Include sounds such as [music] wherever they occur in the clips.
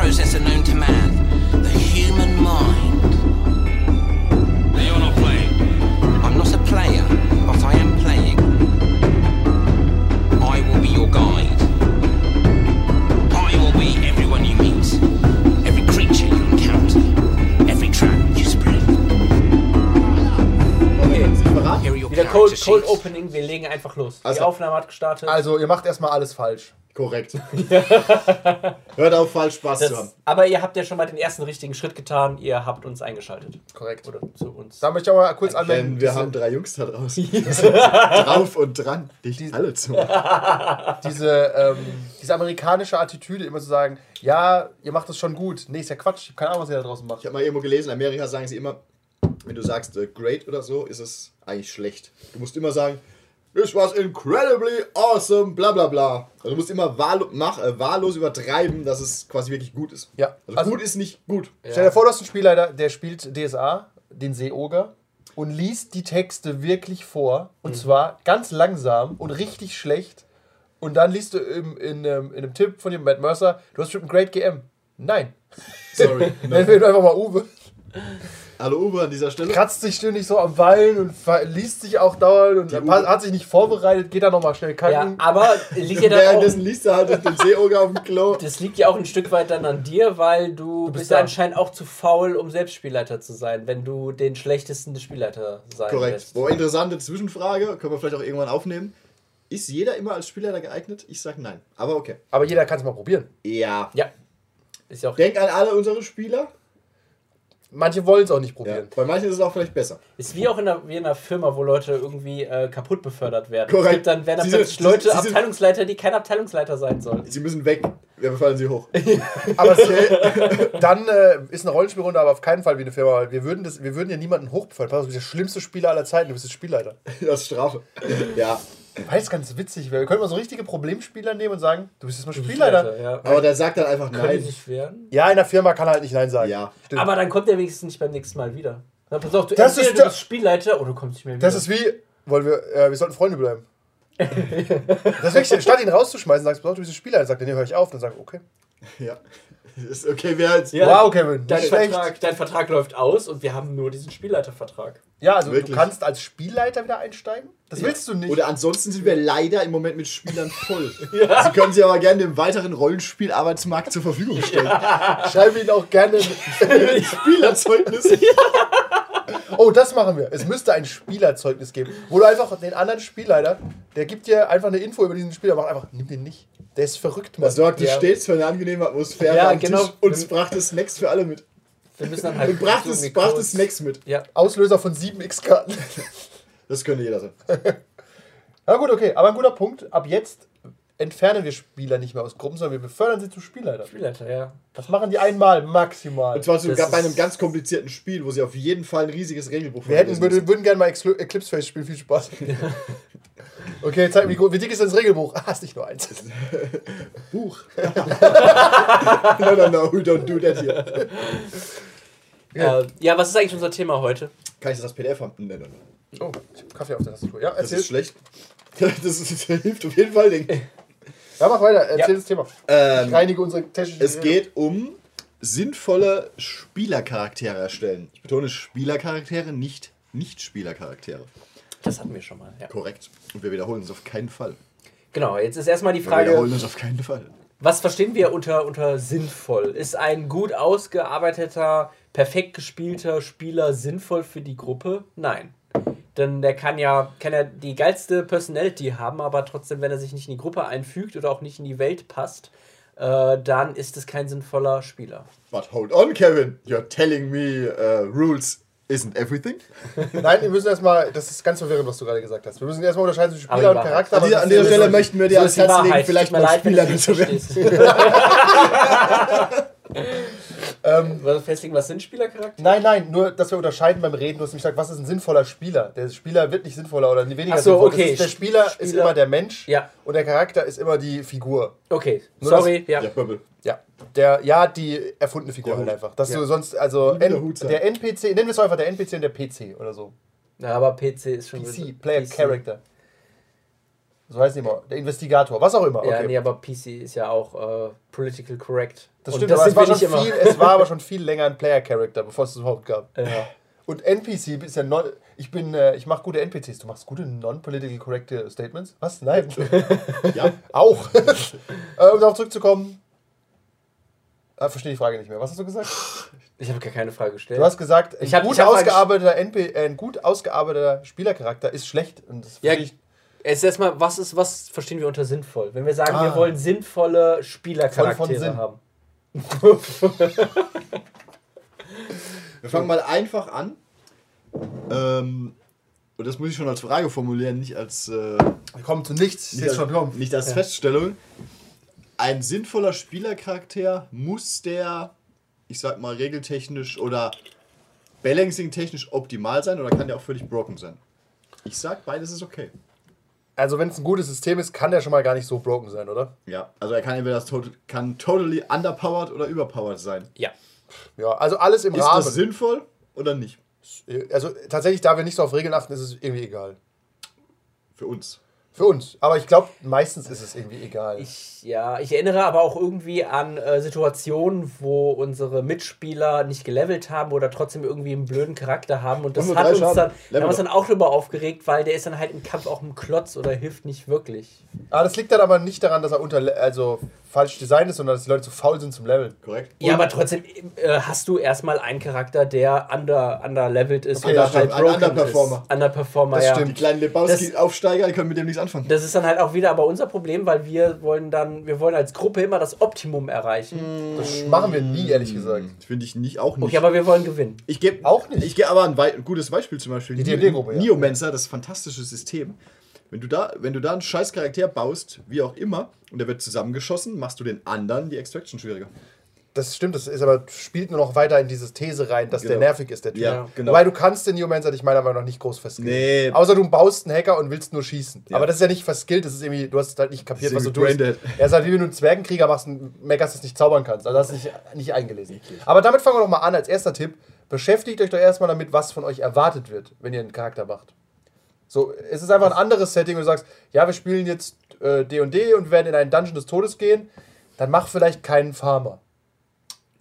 processor known to man, the human mind. Now you're not playing. I'm not a player, but I am playing. I will be your guide. I will be everyone you meet, every creature you encounter, every trap you spread. Okay, wieder Cold, Cold. Opening, wir legen einfach los. Die Also- Aufnahme hat gestartet. Also, ihr macht erstmal alles falsch. Korrekt. [laughs] Hört auf, falsch Spaß zu haben. das, aber ihr habt ja schon mal den ersten richtigen Schritt getan, ihr habt uns eingeschaltet. Korrekt. Oder zu uns. Da möchte ich auch mal kurz anmelden. Denn wir haben drei Jungs da draußen. [laughs] Die drauf und dran, dich alle zu machen. [laughs] diese, ähm, diese amerikanische Attitüde, immer zu sagen, ja, ihr macht das schon gut. Nee, ist ja Quatsch. Ich habe keine Ahnung, was ihr da draußen macht. Ich habe mal irgendwo gelesen, in Amerika sagen sie immer, wenn du sagst äh, great oder so, ist es eigentlich schlecht. Du musst immer sagen, this was incredibly awesome, bla bla bla. Also du musst immer wahl mach, äh, wahllos übertreiben, dass es quasi wirklich gut ist. Ja, Also, also- gut ist nicht gut. Stell dir vor, du hast einen Spielleiter, der spielt DSA, den Seeoger, und liest die Texte wirklich vor. Und zwar ganz langsam und richtig schlecht. Und dann liest du im, in, einem- in einem Tipp von dem Matt Mercer, du hast bestimmt einen Great GM. Nein. Sorry. Nennen wir ihn einfach mal Uwe. Hallo Uwe an dieser Stelle. Kratzt sich ständig so am Bein und liest sich auch dauernd und Uwe- hat sich nicht vorbereitet, geht da nochmal schnell Ja, kacken. aber liegt ja dann auch, Währenddessen liest er halt den Seeoger auf dem Klo. [laughs] das liegt ja auch ein Stück weit dann an dir, weil du, bist bist ja anscheinend auch zu faul, um selbst Spielleiter zu sein, wenn du den schlechtesten des Spielleiter sein Korrekt. lässt. Boah, interessante Zwischenfrage, können wir vielleicht auch irgendwann aufnehmen. Ist jeder immer als Spielleiter geeignet? Ich sag nein. Aber okay. Aber jeder kann es mal probieren. Ja. Ja. Ist ja auch Denk an alle unsere Spieler. Manche wollen es auch nicht Ja. probieren. Bei manchen ist es auch vielleicht besser. Ist wie auch in einer, wie in einer Firma, wo Leute irgendwie äh, kaputt befördert werden. Korrekt. Es gibt dann werden dann Sie plötzlich sie- Leute sie sind- Abteilungsleiter, die kein Abteilungsleiter sein sollen. Sie müssen weg. Wir befallen sie hoch. [laughs] Aber es, [laughs] dann äh, ist eine Rollenspielrunde aber auf keinen Fall wie eine Firma, weil wir würden, das, wir würden ja niemanden auf, du bist der schlimmste Spieler aller Zeiten, du bist der Spielleiter. Das ist Strafe. Ja. Weil es ganz witzig wäre. Wir können mal so richtige Problemspieler nehmen und sagen, du bist jetzt mal Spielleiter. Ja. Aber der sagt dann einfach Können nein. sich wehren? Ja, in der Firma kann er halt nicht Nein sagen. Ja. Stimmt. Aber dann kommt er wenigstens nicht beim nächsten Mal wieder. Na, pass auf, du, Das ist du bist Spielleiter oder du kommst nicht mehr wieder. das ist wie, wollen wir, äh, wir sollten Freunde bleiben. [laughs] das ist wirklich, statt ihn rauszuschmeißen, sagst du, du bist ein Spielleiter. Sagt er, nee, hör ich auf. Dann sag ich, okay. [laughs] Ja. Ist okay, wer jetzt. Ja. Wow, Kevin, dein schlecht. Vertrag, dein Vertrag läuft aus und wir haben nur diesen Spielleitervertrag. Ja, also Wirklich? du kannst als Spielleiter wieder einsteigen. Das willst du nicht. Oder ansonsten sind wir leider im Moment mit Spielern voll. [laughs] Sie können sie aber gerne dem weiteren Rollenspielarbeitsmarkt zur Verfügung stellen. [laughs] Schreibe ihn auch gerne. Spielerzeugnis. Oh, das machen wir. Es müsste ein Spielerzeugnis geben, wo du einfach den anderen Spielleiter, der gibt dir einfach eine Info über diesen Spieler, mach einfach, nimm den nicht. Der ist verrückt, Mann. Das sorgte ja. stets für eine angenehme Atmosphäre Ja, am genau. Tisch und es brachte Snacks für alle mit. Wir müssen dann halt. Und brachte, brachte Snacks mit. Ja. Auslöser von 7 X-Karten. Das könnte jeder sein. [laughs] Na gut, okay, aber ein guter Punkt. Ab jetzt entfernen wir Spieler nicht mehr aus Gruppen, sondern wir befördern sie zu Spielleiter. Spielleiter, ja. Das machen die einmal maximal. Und zwar Das bei einem ganz komplizierten Spiel, wo sie auf jeden Fall ein riesiges Regelbuch Wir hätten, würden, würden gerne mal Eclipse Face spielen. Viel Spaß. [laughs] Okay, zeig mir, wie, dick ist das Regelbuch? Ah, ist nicht nur eins. [laughs] Buch. [laughs] no, no, no, we don't do that here. Ja. Äh, ja, was ist eigentlich unser Thema heute? Kann ich das als PDF haben? Nein, nein, nein. Oh, ich hab Kaffee auf der Tastatur. Ja, Das erzähl. ist schlecht. Das, ist, das hilft auf jeden Fall, ich. Ja, mach weiter. Erzähl Ja. das Thema. Ich Ähm, reinige unsere technische. es geht um sinnvolle Spielercharaktere erstellen. Ich betone Spielercharaktere, nicht Nicht-Spielercharaktere. Das hatten wir schon mal, ja. Korrekt. Und wir wiederholen es auf keinen Fall. Genau, jetzt ist erstmal die Wir Frage, wiederholen es auf keinen Fall. was verstehen wir unter, unter sinnvoll? Ist ein gut ausgearbeiteter, perfekt gespielter Spieler sinnvoll für die Gruppe? Nein. Denn der kann ja, kann ja die geilste Personality haben, aber trotzdem, wenn er sich nicht in die Gruppe einfügt oder auch nicht in die Welt passt, äh, dann ist es kein sinnvoller Spieler. But hold on, Kevin. You're telling me uh, rules isn't everything? [laughs] Nein, wir müssen erstmal, das ist ganz verwirrend, was du gerade gesagt hast. Wir müssen erstmal unterscheiden zwischen Spieler und. Charakter. An dieser, an dieser Stelle möchten wir dir So ans Herz legen, vielleicht mal leid, Spieler zu werden. [laughs] [laughs] ähm, was festlegen, was sind Spielercharaktere? Nein, nein, nur, dass wir unterscheiden beim Reden. Du hast mich gesagt, was ist ein sinnvoller Spieler? Der Spieler wird nicht sinnvoller oder weniger Ach so, sinnvoll. okay. Das ist, der Spieler, ist Spieler- immer der Mensch Ja. und der Charakter ist immer die Figur. Okay, Nur sorry, ja. Ja, Bubble. Ja, der, ja, die erfundene Figur Der halt einfach. Dass Ja. du sonst, also der N, der NPC, nennen wir es doch einfach der NPC und der PC oder so. ja. Aber PC ist schon PC, Player PC. Character. So heißt die immer. Der Investigator, was auch immer. Ja, Okay. nee, aber PC ist ja auch äh, political correct. das Und stimmt, das aber es war, viel, immer. es war aber schon viel länger ein Player-Character, bevor es das überhaupt gab. Ja. Und NPC ist ja non, ich bin, äh, ich mache gute NPCs. Du machst gute non-political correct Statements? Was? Nein. [laughs] Ja, Auch. [laughs] äh, um darauf zurückzukommen. Ah, verstehe die Frage nicht mehr. Was hast du gesagt? Ich habe gar keine Frage gestellt. Du hast gesagt, ein Ich hab- gut, ausgearbeiteter NP, äh, ein gut ausgearbeiteter Spielercharakter ist schlecht. Und das Ja, ich Es ist erstmal, was ist, was verstehen wir unter sinnvoll? Wenn wir sagen, wir Ah. wollen sinnvolle Voll Spielercharaktere von Sinn. haben. wir fangen mal einfach an. Ähm, und das muss ich schon als Frage formulieren, nicht als, äh, Wir kommen zu nichts. nicht Jetzt als, nicht als Feststellung. Ein sinnvoller Spielercharakter muss der, ich sag mal, regeltechnisch oder balancing-technisch optimal sein oder kann der auch völlig broken sein? Ich sag, beides ist okay. Also wenn es ein gutes System ist, kann der schon mal gar nicht so broken sein, oder? Ja, also er kann entweder das tot kann totally underpowered oder überpowered sein. Ja. Ja, also alles im Ist Rahmen. das sinnvoll oder nicht? Also tatsächlich, da wir nicht so auf Regeln achten, ist es irgendwie egal. Für uns. Für uns. Aber ich glaube, meistens ist es irgendwie egal. Ich, ja, ich erinnere aber auch irgendwie an äh, Situationen, wo unsere Mitspieler nicht gelevelt haben oder trotzdem irgendwie einen blöden Charakter haben. Und das hat uns Schaden. dann, Level haben uns dann auch drüber aufgeregt, weil der ist dann halt im Kampf auch ein Klotz oder hilft nicht wirklich. Aber das liegt dann aber nicht daran, dass er unter, also falsch designt ist, sondern dass die Leute zu faul sind zum Leveln. Korrekt? Ja, aber trotzdem äh, hast du erstmal einen Charakter, der under, underlevelt ist Okay, oder das halt stimmt. Ein broken Underperformer. ist. Underperformer, Das ja. stimmt. Die kleinen Lebowski-Aufsteiger, die können mit dem nichts anfangen. Das ist dann halt auch wieder aber unser Problem, weil wir wollen dann, wir wollen als Gruppe immer das Optimum erreichen. Das machen wir nie, ehrlich gesagt. Finde ich nicht auch nicht. Okay, aber wir wollen gewinnen. ich gebe Auch nicht. Ich gebe aber ein wei gutes Beispiel zum Beispiel. Die D&D-Gruppe, ja. Neomancer, das fantastische System. Wenn du da, wenn du da einen scheiß Charakter baust, wie auch immer, und der wird zusammengeschossen, machst du den anderen die Extraction schwieriger. Das stimmt, das ist aber spielt nur noch weiter in diese These rein, dass der Genau. nervig ist, der Typ. Ja, genau. Wobei du kannst den Neomancer dich meiner Meinung nach nicht groß verskillen. Nee. Außer du baust einen Hacker und willst nur schießen. Ja. Aber das ist ja nicht verskillt, das ist irgendwie, du hast halt nicht kapiert, Das was du tust. Er ist halt wie wenn du einen Zwergenkrieger machst und meckerst, dass du nicht zaubern kannst. Also hast du nicht, nicht eingelesen. Aber damit fangen wir doch mal an als erster Tipp. Beschäftigt euch doch erstmal damit, was von euch erwartet wird, wenn ihr einen Charakter macht. So, es ist einfach ein anderes Setting, wo du sagst, ja, wir spielen jetzt äh, D&D und D und wir werden in einen Dungeon des Todes gehen, dann mach vielleicht keinen Farmer.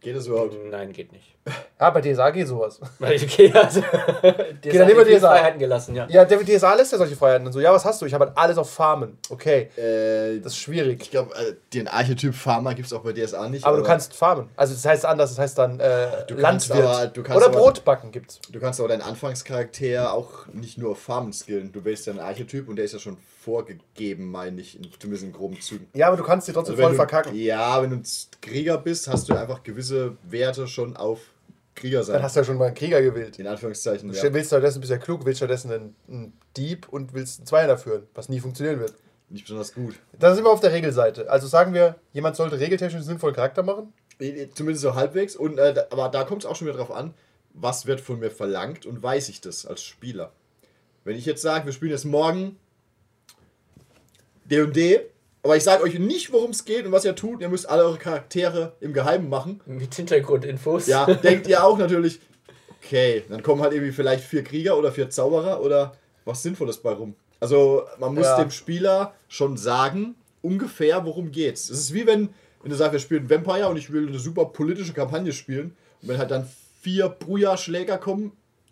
Geht das überhaupt? Nein, geht nicht. Ja, bei DSA geht sowas. [laughs] Okay, also. [laughs] Die dann nehmen wir DSA. Freiheiten gelassen, ja. Ja, der DSA lässt ja solche Freiheiten und so. Ja, was hast du? Ich habe halt alles auf Farmen. Okay, Äh, das ist schwierig. ich glaube, äh, den Archetyp Farmer gibt es auch bei DSA nicht. Aber du kannst farmen. Also das heißt anders, das heißt dann äh, Du kannst Landwirt. aber- du Oder aber- Brotbacken gibt's. Du kannst aber deinen Anfangscharakter auch nicht nur auf Farmen skillen. Du wählst ja einen Archetyp und der ist ja schon vorgegeben, meine ich, in, zumindest in groben Zügen. Ja, aber du kannst dir trotzdem Also voll wenn verkacken. Du, ja, wenn du ein Krieger bist, hast du einfach gewisse Werte schon auf Krieger sein. Dann hast du ja schon mal einen Krieger gewählt. in Anführungszeichen. Du Ja. willst stattdessen, bist ja klug, willst stattdessen einen, einen Dieb und willst einen Zweihänder führen, was nie funktionieren wird. Nicht besonders gut. Da sind wir auf der Regelseite. Also sagen wir, jemand sollte regeltechnisch einen sinnvollen Charakter machen. Zumindest so halbwegs. Und, äh, aber da kommt es auch schon wieder drauf an, was wird von mir verlangt und weiß ich das als Spieler. Wenn ich jetzt sage, wir spielen jetzt morgen D&D, aber ich sage euch nicht, worum es geht und was ihr tut, ihr müsst alle eure Charaktere im Geheimen machen, Mit Hintergrundinfos. ja, [laughs] denkt ihr auch natürlich, okay, dann kommen halt irgendwie vielleicht vier Krieger oder vier Zauberer oder was Sinnvolles bei rum. Also man muss Ja. dem Spieler schon sagen, ungefähr worum geht's. Es ist wie wenn, wenn du sagst, wir spielen Vampire und ich will eine super politische Kampagne spielen und wenn halt dann vier Bruja-Schläger kommen,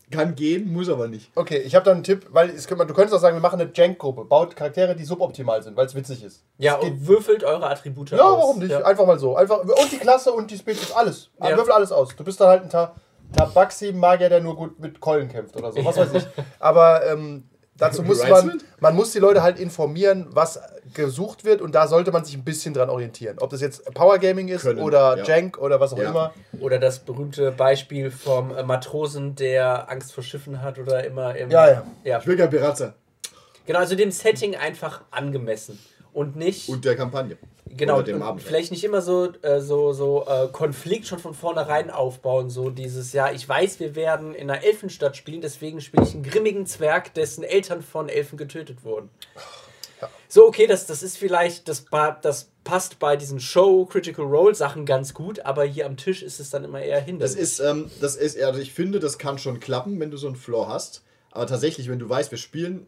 kann gehen, muss aber nicht. Okay, ich habe da einen Tipp, weil es du könntest auch sagen, wir machen eine Jank-Gruppe. Baut Charaktere, die suboptimal sind, weil es witzig ist. Ja, Es geht- und würfelt eure Attribute Ja, aus. warum nicht? Ja. Einfach mal so. Einfach, und die Klasse und die Spezies, alles. Ja. Würfel alles aus. Du bist dann halt ein Ta Tabaxi-Magier, der nur gut mit Keulen kämpft oder so. Was weiß ich. Aber ähm, dazu muss man, man muss die Leute halt informieren, was gesucht wird und da sollte man sich ein bisschen dran orientieren. Ob das jetzt Power Gaming ist Können, oder ja. Jank oder was auch Ja. immer. Oder das berühmte Beispiel vom äh, Matrosen, der Angst vor Schiffen hat oder immer im. Ja, ja. ja. Ich will kein Pirat sein. Genau, also dem Setting einfach angemessen. Und nicht. Und der Kampagne. Genau, dem und Abenteuer. vielleicht nicht immer so, äh, so, so äh, Konflikt schon von vornherein aufbauen. So dieses, ja, ich weiß, wir werden in einer Elfenstadt spielen, deswegen spiele ich einen grimmigen Zwerg, dessen Eltern von Elfen getötet wurden. So, okay, das, das ist vielleicht, das, das passt bei diesen Show, Critical Role Sachen ganz gut, aber hier am Tisch ist es dann immer eher Das hinderlich. ist, ähm, das ist, also ich finde, das kann schon klappen, wenn du so einen Floor hast. Aber tatsächlich, wenn du weißt, wir spielen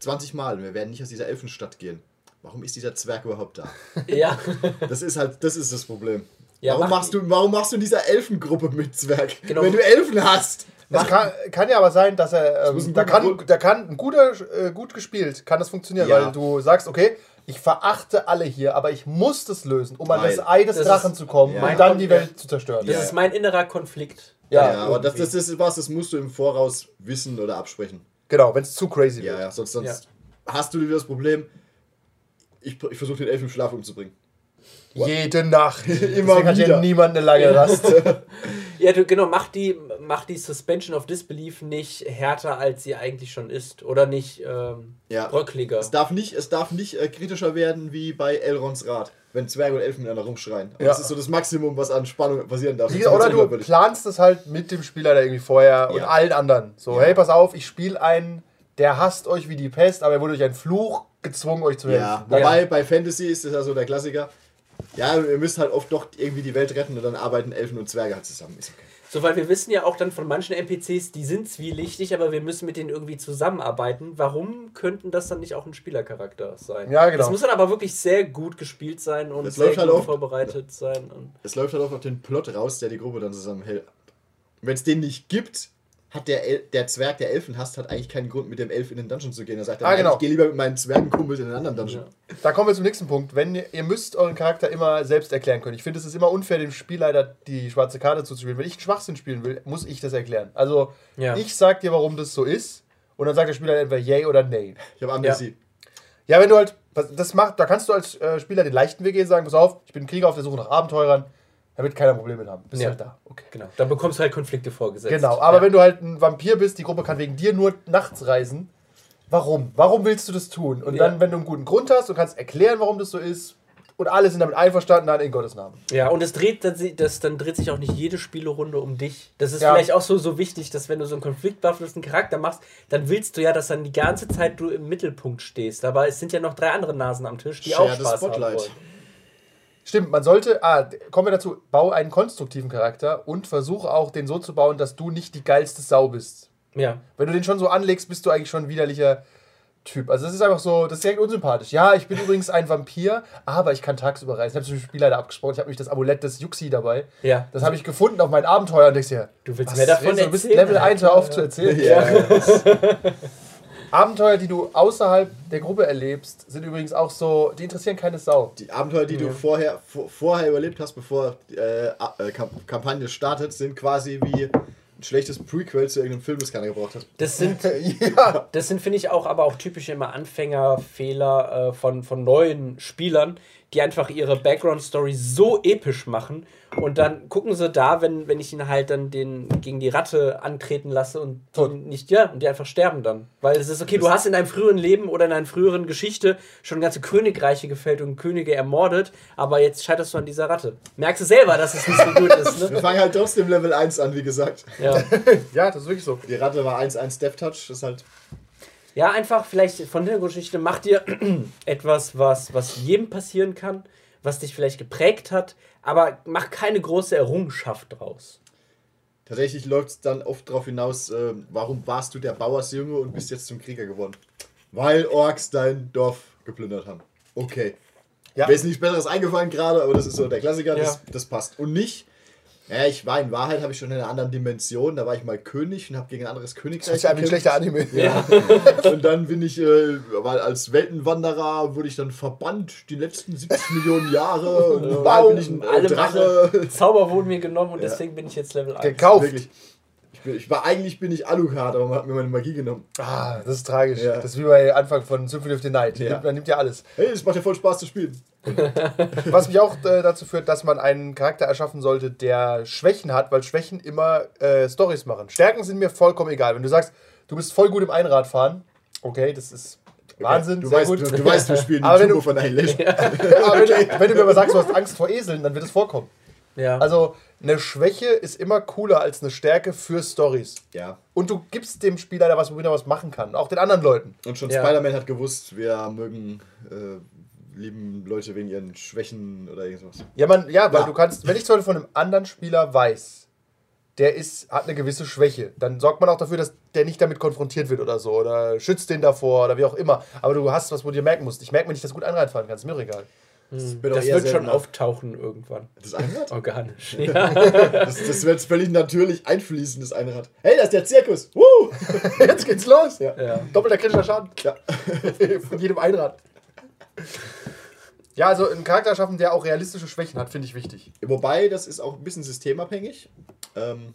20 Mal und wir werden nicht aus dieser Elfenstadt gehen. Warum ist dieser Zwerg überhaupt da? [laughs] Ja. Das ist halt, das ist das Problem. Ja, warum, mach machst du, warum machst du in dieser Elfengruppe mit Zwerg? Genau. Wenn du Elfen hast. Es kann, kann ja aber sein, dass er. Ähm, da, kann, da kann ein guter, äh, gut gespielt, kann das funktionieren, Ja. weil du sagst, okay, ich verachte alle hier, aber ich muss das lösen, um an das Ei des Das Drachen ist zu kommen Ja. und dann die Welt zu zerstören. Das Ja. ist mein innerer Konflikt. Ja, Ja, aber das, das ist was, das musst du im Voraus wissen oder absprechen. Genau, wenn es zu crazy Ja, wird. ja, sonst, sonst hast du wieder das Problem, ich, ich versuche den Elfen im Schlaf umzubringen. Jede Nacht. [laughs] Immer Deswegen hat wieder. ja niemand eine lange Rast. [laughs] Ja, du, genau, mach die, mach die Suspension of Disbelief nicht härter, als sie eigentlich schon ist. Oder nicht ähm, Ja. bröckliger. Es darf nicht, es darf nicht äh, kritischer werden wie bei Elrons Rat, wenn Zwerge und Elfen miteinander rumschreien. Ja. Das ist so das Maximum, was an Spannung passieren darf. Ist Oder du planst es halt mit dem Spieler da irgendwie vorher und Ja. allen anderen. So, Ja. hey, pass auf, ich spiele einen, der hasst euch wie die Pest, aber er wurde durch einen Fluch gezwungen, euch zu helfen. Ja, wobei bei Fantasy ist das ja so der Klassiker. Ja, ihr müsst halt oft doch irgendwie die Welt retten und dann arbeiten Elfen und Zwerge halt zusammen. Ist okay. So, weil wir wissen ja auch dann von manchen NPCs, die sind zwielichtig, aber wir müssen mit denen irgendwie zusammenarbeiten. Warum könnten das dann nicht auch ein Spielercharakter sein? Ja, genau. Das muss dann aber wirklich sehr gut gespielt sein und Das sehr halt gut oft. vorbereitet sein. Und Es läuft halt auch auf den Plot raus, der die Gruppe dann zusammenhält. Wenn es den nicht gibt, hat der, El der Zwerg, der Elfen hasst, hat eigentlich keinen Grund, mit dem Elf in den Dungeon zu gehen. Er sagt, Ah, nein, genau. ich gehe lieber mit meinen Zwergenkumpels in einen anderen Dungeon. Ja. Da kommen wir zum nächsten Punkt. Wenn ihr, ihr müsst euren Charakter immer selbst erklären können. Ich finde, es ist immer unfair, dem Spielleiter die schwarze Karte zuzuspielen. Wenn ich einen Schwachsinn spielen will, muss ich das erklären. Also, Ja. ich sag dir, warum das so ist. Und dann sagt der Spieler entweder yay oder nay. Ich habe Amnesie. Ja, wenn du halt, das macht, da kannst du als äh, Spieler den leichten Weg gehen und sagen, pass auf, ich bin Krieger auf der Suche nach Abenteurern. Da wird keiner Probleme mit haben. Bist Ja. halt da. Okay. Genau. Dann bekommst du halt Konflikte vorgesetzt. Genau, aber ja. wenn du halt ein Vampir bist, die Gruppe kann wegen dir nur nachts reisen. Warum? Warum willst du das tun? Und Ja. dann, wenn du einen guten Grund hast und kannst erklären, warum das so ist, und alle sind damit einverstanden, dann in Gottes Namen. Ja, und es dreht dann, das, dann dreht sich auch nicht jede Spielerunde um dich. Das ist Ja. vielleicht auch so, so wichtig, dass wenn du so einen konfliktbehafteten Charakter machst, dann willst du ja, dass dann die ganze Zeit du im Mittelpunkt stehst. Aber es sind ja noch drei andere Nasen am Tisch, die Share auch Spaß haben wollen. Stimmt, man sollte, ah, kommen wir dazu, bau einen konstruktiven Charakter und versuche auch den so zu bauen, dass du nicht die geilste Sau bist. Ja. Wenn du den schon so anlegst, bist du eigentlich schon ein widerlicher Typ. Also das ist einfach so, das ist direkt unsympathisch. Ja, ich bin übrigens ein Vampir, aber ich kann tagsüber reisen. Ich habe zum Spieler da abgesprochen, ich habe nämlich das Amulett des Yuxi dabei. Ja. Das habe ich gefunden auf meinen Abenteuer und denkst dir, Du willst was mehr davon willst du? Bist? Level 1, hör auf zu erzählen. Ja. [laughs] Abenteuer, die du außerhalb der Gruppe erlebst, sind übrigens auch so, die interessieren keine Sau. Die Abenteuer, die du vorher, vor, vorher überlebt hast, bevor äh, äh, Kamp Kampagne startet, sind quasi wie ein schlechtes Prequel zu irgendeinem Film, das keiner gebraucht hat. Das sind, [laughs] ja. das sind finde ich, auch aber auch typische immer Anfängerfehler äh, von, von neuen Spielern, die einfach ihre Background-Story so episch machen und dann gucken sie da, wenn, wenn ich ihn halt dann den gegen die Ratte antreten lasse und die nicht, ja, und die einfach sterben dann. Weil es ist okay, du hast in deinem früheren Leben oder in deiner früheren Geschichte schon ganze Königreiche gefällt und Könige ermordet, aber jetzt scheiterst du an dieser Ratte. Merkst du selber, dass es nicht so gut ist, Wir ne? fangen halt trotzdem Level 1 an, wie gesagt. Ja. [laughs] ja, das ist wirklich so. Die Ratte war 1-1 Death Touch, das ist halt. Ja, einfach vielleicht von der Geschichte, mach dir [clears throat] etwas, was, was jedem passieren kann, was dich vielleicht geprägt hat, aber mach keine große Errungenschaft draus. Tatsächlich läuft es dann oft darauf hinaus, äh, warum warst du der Bauersjunge und bist jetzt zum Krieger geworden? Weil Orks dein Dorf geplündert haben. Okay. Ja. Mir ist nichts Besseres eingefallen gerade, aber das ist so der Klassiker, das, Ja. das passt. Und nicht, ja, ich war in Wahrheit, habe ich schon in einer anderen Dimension, da war ich mal König und habe gegen ein anderes Königreich Das ist ja ein gekämpft. schlechter Anime. Ja. [laughs] Und dann bin ich, äh, weil als Weltenwanderer wurde ich dann verbannt die letzten 70 Millionen Jahre. Und Wahrheit bin ich ein äh, Alle Drache. Zauber wurden mir genommen und Ja. deswegen bin ich jetzt Level 1. Gekauft. Wirklich. Ich, bin, ich war eigentlich bin ich Alucard, aber man hat mir meine Magie genommen. Ah, das ist tragisch. Ja. Das ist wie bei Anfang von Symphony of the Night. Ja. Nimmt, man nimmt ja alles. Hey, es macht ja voll Spaß zu spielen. [laughs] Was mich auch äh, dazu führt, dass man einen Charakter erschaffen sollte, der Schwächen hat, weil Schwächen immer äh, Stories machen. Stärken sind mir vollkommen egal. Wenn du sagst, du bist voll gut im Einradfahren, okay, das ist Wahnsinn, Du sehr weißt, gut. du, du weißt, wir spielen [laughs] Aber wenn Turbo du- von Annihilation. [laughs] Aber wenn, du, wenn du mir aber sagst, du hast Angst vor Eseln, dann wird es vorkommen. Ja. Also eine Schwäche ist immer cooler als eine Stärke für Stories. Ja. Und du gibst dem Spieler da was, womit er was machen kann. Auch den anderen Leuten. Und schon Ja. Spider-Man hat gewusst, wir mögen äh, lieben Leute wegen ihren Schwächen oder irgendwas. Ja, man, ja, weil Ja. du kannst, wenn ich zum Beispiel von einem anderen Spieler weiß, der ist, hat eine gewisse Schwäche. Dann sorgt man auch dafür, dass der nicht damit konfrontiert wird oder so. Oder schützt den davor oder wie auch immer. Aber du hast was, wo du dir merken musst. Ich merke mir nicht, dass du gut Einrad fahren kannst. Mir egal. Das, wird auch Das wird schon auftauchen irgendwann. Das Einrad? Organisch. Ja. Das, das wird völlig natürlich einfließen, das Einrad. Hey, das ist der Zirkus. Woo! [laughs] Jetzt geht's los. Ja. ja. Doppelter kritischer Schaden. Ja. [laughs] Von jedem Einrad. Ja, also einen Charakter schaffen, der auch realistische Schwächen hat, finde ich wichtig. Wobei, das ist auch ein bisschen systemabhängig. Ähm,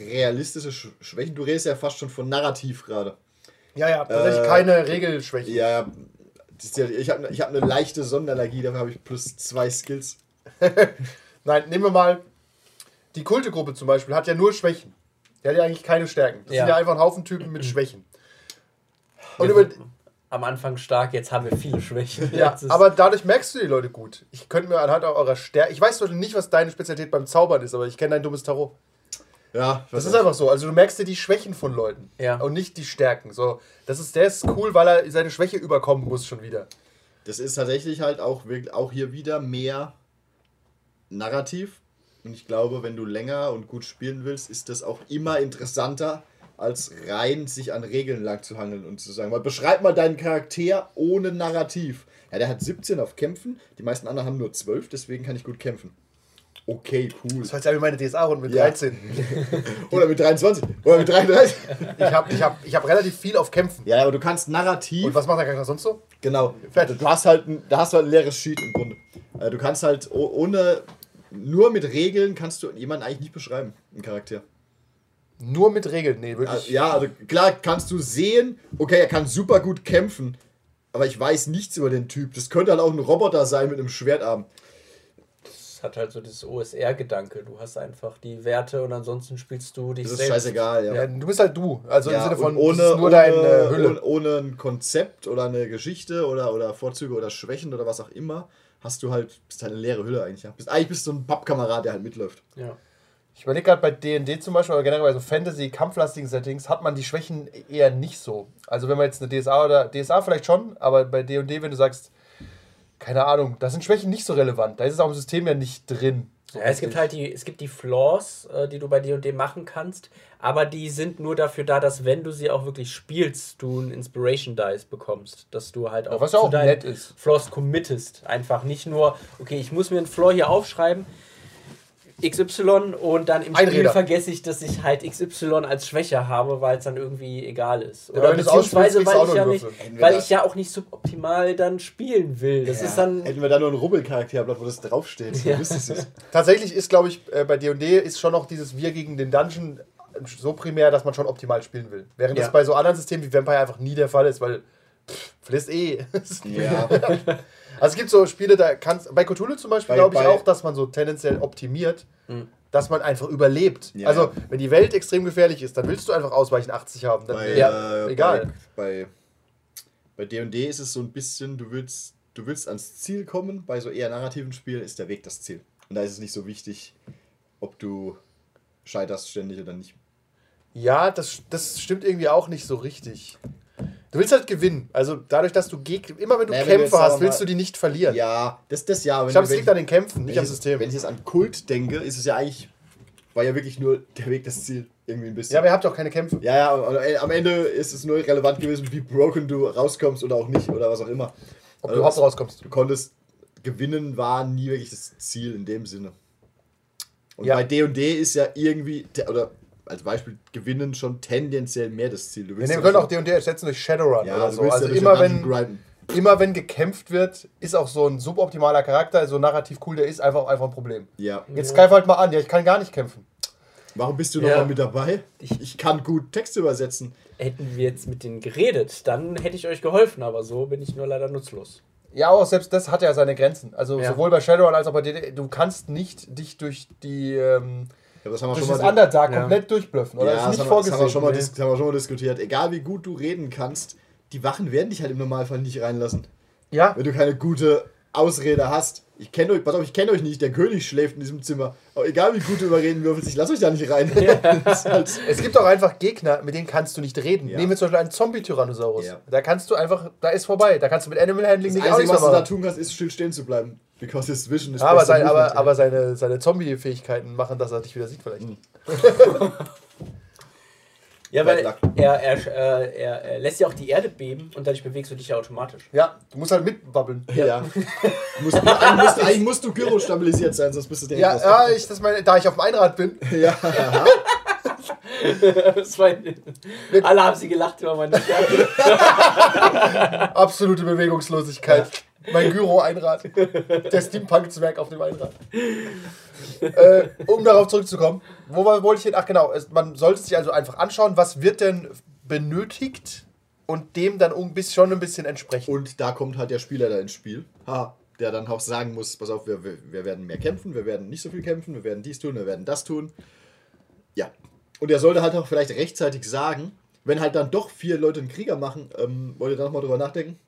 realistische Sch Schwächen, du redest ja fast schon von Narrativ gerade. Ja, ja, tatsächlich Äh, keine Regelschwächen. Ja, ich habe ich hab eine leichte Sonderallergie, dafür habe ich plus zwei Skills. [laughs] Nein, nehmen wir mal die Kultegruppe zum Beispiel, hat ja nur Schwächen. Die hat ja eigentlich keine Stärken. Das Ja. sind ja einfach ein Haufen Typen mit [clears throat] Schwächen. Und über, am Anfang stark, jetzt haben wir viele Schwächen. ja, aber dadurch merkst du die Leute gut. Ich könnte mir anhand eurer Stärke. Ich weiß heute nicht, was deine Spezialität beim Zaubern ist, aber ich kenne dein dummes Tarot. Ja, Das ist einfach so. Also du merkst dir die Schwächen von Leuten Ja. und nicht die Stärken. So, das ist, der ist cool, weil er seine Schwäche überkommen muss schon wieder. Das ist tatsächlich halt auch, wirklich, auch hier wieder mehr Narrativ. Und ich glaube, wenn du länger und gut spielen willst, ist das auch immer interessanter, als rein sich an Regeln lang zu hangeln und zu sagen, weil beschreib mal deinen Charakter ohne Narrativ. Ja, der hat 17 auf Kämpfen, die meisten anderen haben nur 12, deswegen kann ich gut kämpfen. Okay, cool. Das war jetzt ja wie meine DSA-Runde mit Ja. 13. [laughs] Oder mit 23. Oder mit 33. [laughs] Ich habe ich hab, ich hab relativ viel auf Kämpfen. Ja, aber du kannst narrativ. Und was macht der Charakter sonst so? Genau. Fertig. Du hast halt ein, da hast du halt ein leeres Sheet im Grunde. Äh, Du kannst halt ohne, nur mit Regeln kannst du jemanden eigentlich nicht beschreiben, einen Charakter. Nur mit Regeln. Nee, wirklich. Ja, also klar kannst du sehen, okay, er kann super gut kämpfen, aber ich weiß nichts über den Typ. Das könnte halt auch ein Roboter sein mit einem Schwertarm. Hat halt so dieses OSR-Gedanke. Du hast einfach die Werte und ansonsten spielst du dich Das ist selbst. scheißegal, ja. Ja, du bist halt du. Also im Ja, Sinne von ohne, nur ohne, deine äh, Hülle. Ohne, ohne ein Konzept oder eine Geschichte oder, oder Vorzüge oder Schwächen oder was auch immer, hast du halt, bist halt eine leere Hülle eigentlich. Ja. Bist, eigentlich bist du ein Pappkamerad, der halt mitläuft. Ja. Ich überlege gerade bei D&D zum Beispiel, oder generell bei so Fantasy-kampflastigen Settings, hat man die Schwächen eher nicht so. Also wenn man jetzt eine DSA oder, DSA vielleicht schon, aber bei D&D, wenn du sagst, keine Ahnung, da sind Schwächen nicht so relevant. Da ist es auch im System ja nicht drin. So Ja, es gibt halt die, es gibt die Flaws, äh, die du bei D&D machen kannst, aber die sind nur dafür da, dass wenn du sie auch wirklich spielst, du einen Inspiration Dice bekommst, dass du halt auch was ja zu auch deinen nett ist. Flaws committest. Einfach nicht nur, okay, ich muss mir einen Flaw hier aufschreiben, XY und dann im Ein Spiel vergesse ich, dass ich halt XY als Schwäche habe, weil es dann irgendwie egal ist. Ja, Oder es beziehungsweise, weil ich, ja einen nicht, weil ich ja auch nicht suboptimal dann spielen will. Das ist dann... Hätten wir da nur ein Rubbelcharakterblatt, wo das draufsteht. Ja. Tatsächlich ist, glaube ich, äh, bei D&D ist schon noch dieses Wir gegen den Dungeon so primär, dass man schon optimal spielen will. Während das Ja. bei so anderen Systemen wie Vampire einfach nie der Fall ist, weil pff, verlierst eh. [laughs] Ja. [laughs] Also es gibt so Spiele, da kannst bei Cthulhu zum Beispiel Bei- glaube ich bei- auch, dass man so tendenziell optimiert, dass man einfach überlebt. Ja, also ja. wenn die Welt extrem gefährlich ist, dann willst du einfach ausweichen 80 haben. Dann, Bei, ja, äh, egal. Bei bei D&D ist es so ein bisschen, du willst, du willst ans Ziel kommen. Bei so eher narrativen Spielen ist der Weg das Ziel. Und da ist es nicht so wichtig, ob du scheiterst ständig oder nicht. Ja, das, das stimmt irgendwie auch nicht so richtig. Du willst halt gewinnen. Also dadurch, dass du Geg immer wenn du Naja, Kämpfe hast, willst du die nicht verlieren. Ja, das das ja. Wenn ich glaube, es liegt an den Kämpfen, nicht am ich, System. Wenn ich jetzt an Kult denke, ist es ja eigentlich, war ja wirklich nur der Weg das Ziel. Irgendwie ein bisschen. ja, aber ihr habt doch keine Kämpfe. Ja, ja, und am Ende ist es nur relevant gewesen, wie broken du rauskommst oder auch nicht oder was auch immer. Ob Also du überhaupt rauskommst. Du konntest gewinnen, war nie wirklich das Ziel in dem Sinne. Und Ja. bei D&D ist ja irgendwie, oder als Beispiel, gewinnen schon tendenziell mehr das Ziel. Du Wir willst ja können auch D&D ersetzen durch Shadowrun ja, oder so. Also ja immer wenn, grinden. immer wenn gekämpft wird, ist auch so ein suboptimaler Charakter, so narrativ cool der ist, einfach, einfach ein Problem. Ja. Jetzt greif halt mal an, ja, ich kann gar nicht kämpfen. Warum bist du Ja. nochmal mit dabei? Ich kann gut Texte übersetzen. Hätten wir jetzt mit denen geredet, dann hätte ich euch geholfen, aber so bin ich nur leider nutzlos. Ja, aber selbst das hat ja seine Grenzen. Also Ja. sowohl bei Shadowrun als auch bei DD, du kannst nicht dich durch die ähm, Ja, das haben wir durch schon mal Underdark Ja. komplett durchblöffen. Oder ja, ist das nicht haben, wir, das, vorgesehen. haben wir schon mal Nee. haben wir schon mal diskutiert. Egal wie gut du reden kannst, die Wachen werden dich halt im Normalfall nicht reinlassen. Ja, Wenn du keine gute Ausrede hast. Ich kenne euch, pass auf, ich kenne euch nicht, der König schläft in diesem Zimmer. Aber egal wie gut du überreden würfelst, ich lass euch da nicht rein. [laughs] Ist halt, es gibt auch einfach Gegner, mit denen kannst du nicht reden. Ja. Nehmen wir zum Beispiel einen Zombie-Tyrannosaurus. Ja. Da kannst du einfach, da ist vorbei. Da kannst du mit Animal Handling das nicht Einzige, was du da tun kannst, ist still stehen zu bleiben. Because his vision is aber sein, aber, aber seine, seine Zombie-Fähigkeiten machen, dass er dich wieder sieht vielleicht. Hm. [laughs] Ja, Bad weil er, er, äh, er, er lässt ja auch die Erde beben und dadurch bewegst du dich ja automatisch. Ja, du musst halt mitwabbeln. Ja. Du musst, eigentlich, musst, eigentlich musst du Gyro stabilisiert sein, sonst bist du der Ja, ja ich, das meine, da ich auf dem Einrad bin, [laughs] ja. Das war, alle haben sie gelacht über meine Stärke. [laughs] absolute Bewegungslosigkeit. Mein Gyro-Einrad. Der Steampunk-Zwerg auf dem Einrad. äh, um darauf zurückzukommen, wo wollte ich hin? Ach genau, man sollte sich also einfach anschauen, was wird denn benötigt und dem dann schon ein bisschen entsprechen. Und da kommt halt der Spieler da ins Spiel. Ha, der dann auch sagen muss, pass auf, wir, wir, wir werden mehr kämpfen, wir werden nicht so viel kämpfen, wir werden dies tun, wir werden das tun. Ja. Und er sollte halt auch vielleicht rechtzeitig sagen, wenn halt dann doch vier Leute einen Krieger machen, ähm, wollt ihr da nochmal drüber nachdenken?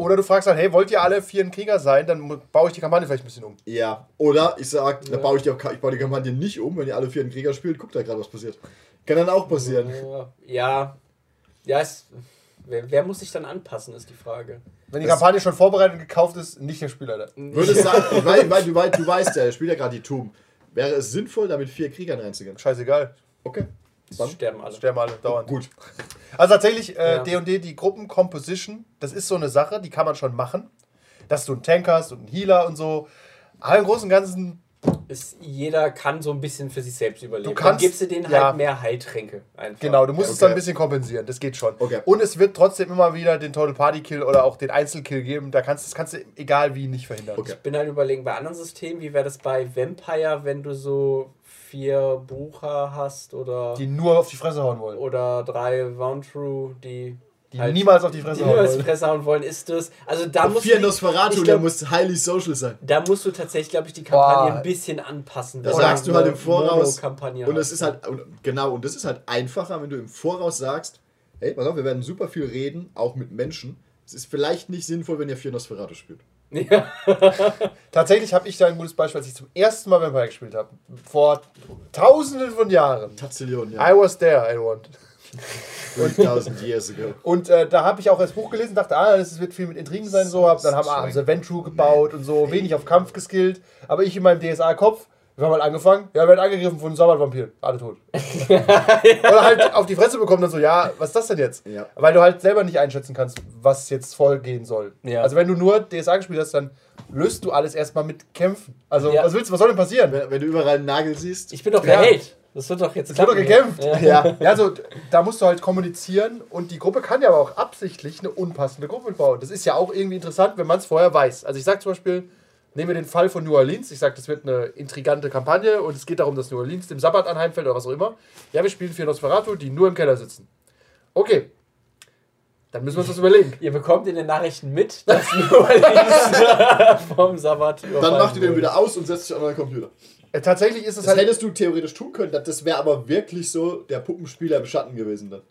Oder du fragst dann, hey, wollt ihr alle vier ein Krieger sein? Dann baue ich die Kampagne vielleicht ein bisschen um. Ja. Oder ich sag, da baue ich, die, ich baue die Kampagne nicht um, wenn ihr alle vier einen Krieger spielt, guckt da gerade, was passiert. Kann dann auch passieren. Ja, ja, es, wer, wer muss sich dann anpassen, ist die Frage. Wenn die Das- Kampagne schon vorbereitet und gekauft ist, nicht der Spielleiter. Würdest sagen, [laughs] weil, weil, du, weil, du weißt ja, er spielt ja gerade die Tomb. Wäre es sinnvoll, damit vier Kriegern reinzugehen? Scheißegal. Okay. Es sterben alle. Sterben alle dauernd. Gut. Also tatsächlich, äh, Ja. D&D, die Gruppencomposition, das ist so eine Sache, die kann man schon machen. Dass du einen Tank hast und einen Healer und so. Aber im Großen und Ganzen, Ist, jeder kann so ein bisschen für sich selbst überleben. Du kannst- dann gibst du denen ja. halt mehr Heiltränke. Einfach. genau, du musst es Okay. dann ein bisschen kompensieren. Das geht schon. Okay. Und es wird trotzdem immer wieder den Total Party Kill oder auch den Einzelkill geben. Da kannst, das kannst du egal wie nicht verhindern. Okay. Ich bin halt überlegen, bei anderen Systemen, wie wäre das bei Vampire, wenn du so vier Bucher hast oder, Die nur auf die Fresse hauen wollen. oder drei Voundtrue, die, Die halt- niemals auf die Fresse die hauen niemals die wollen. Fresse hauen wollen, ist das. Also da musst Vier du, Nosferatu, der muss highly social sein. da musst du tatsächlich, glaube ich, die Kampagne Boah. ein bisschen anpassen. Das wenn sagst du halt im Voraus. Und hast. es ist halt, genau, und das ist halt einfacher, wenn du im Voraus sagst, hey, pass auf, wir werden super viel reden, auch mit Menschen. Es ist vielleicht nicht sinnvoll, wenn ihr vier Nosferatu spielt. Ja. [laughs] Tatsächlich habe ich da ein gutes Beispiel, als ich zum ersten Mal Vampire gespielt habe. Vor tausenden von Jahren. Tazillion, I ja. was there, everyone. 3000 years ago. [laughs] Und äh, da habe ich auch das Buch gelesen, dachte, ah, das wird viel mit Intrigen sein, so. Hab, dann haben, haben sie Ventru gebaut und so, wenig auf Kampf geskillt. Aber ich in meinem DSA-Kopf, wir haben halt angefangen, ja, wir werden angegriffen von einem Sabbat-Vampir, alle tot. [laughs] Oder halt auf die Fresse bekommen, dann so, ja, was ist das denn jetzt? Ja. Weil du halt selber nicht einschätzen kannst, was jetzt vorgehen soll. Ja. Also wenn du nur DSA gespielt hast, dann löst du alles erstmal mit Kämpfen. Also Ja. was willst du, was soll denn passieren? Wenn, wenn du überall einen Nagel siehst, Ich bin doch Ja. der Held. Das wird doch jetzt Es wird doch gekämpft. Ja. Ja. ja, also da musst du halt kommunizieren und die Gruppe kann ja aber auch absichtlich eine unpassende Gruppe bauen. Das ist ja auch irgendwie interessant, wenn man es vorher weiß. Also ich sage zum Beispiel, nehmen wir den Fall von New Orleans. Ich sage, das wird eine intrigante Kampagne und es geht darum, dass New Orleans dem Sabbat anheimfällt oder was auch immer. Ja, wir spielen vier Nosferatu, die nur im Keller sitzen. Okay. Dann müssen wir uns das überlegen. Ihr bekommt in den Nachrichten mit, dass [laughs] New Orleans vom Sabbat dann macht ihr den wieder aus und setzt sich an euren Computer. Äh, tatsächlich ist es Das halt. hättest du theoretisch tun können, das wäre aber wirklich so der Puppenspieler im Schatten gewesen dann.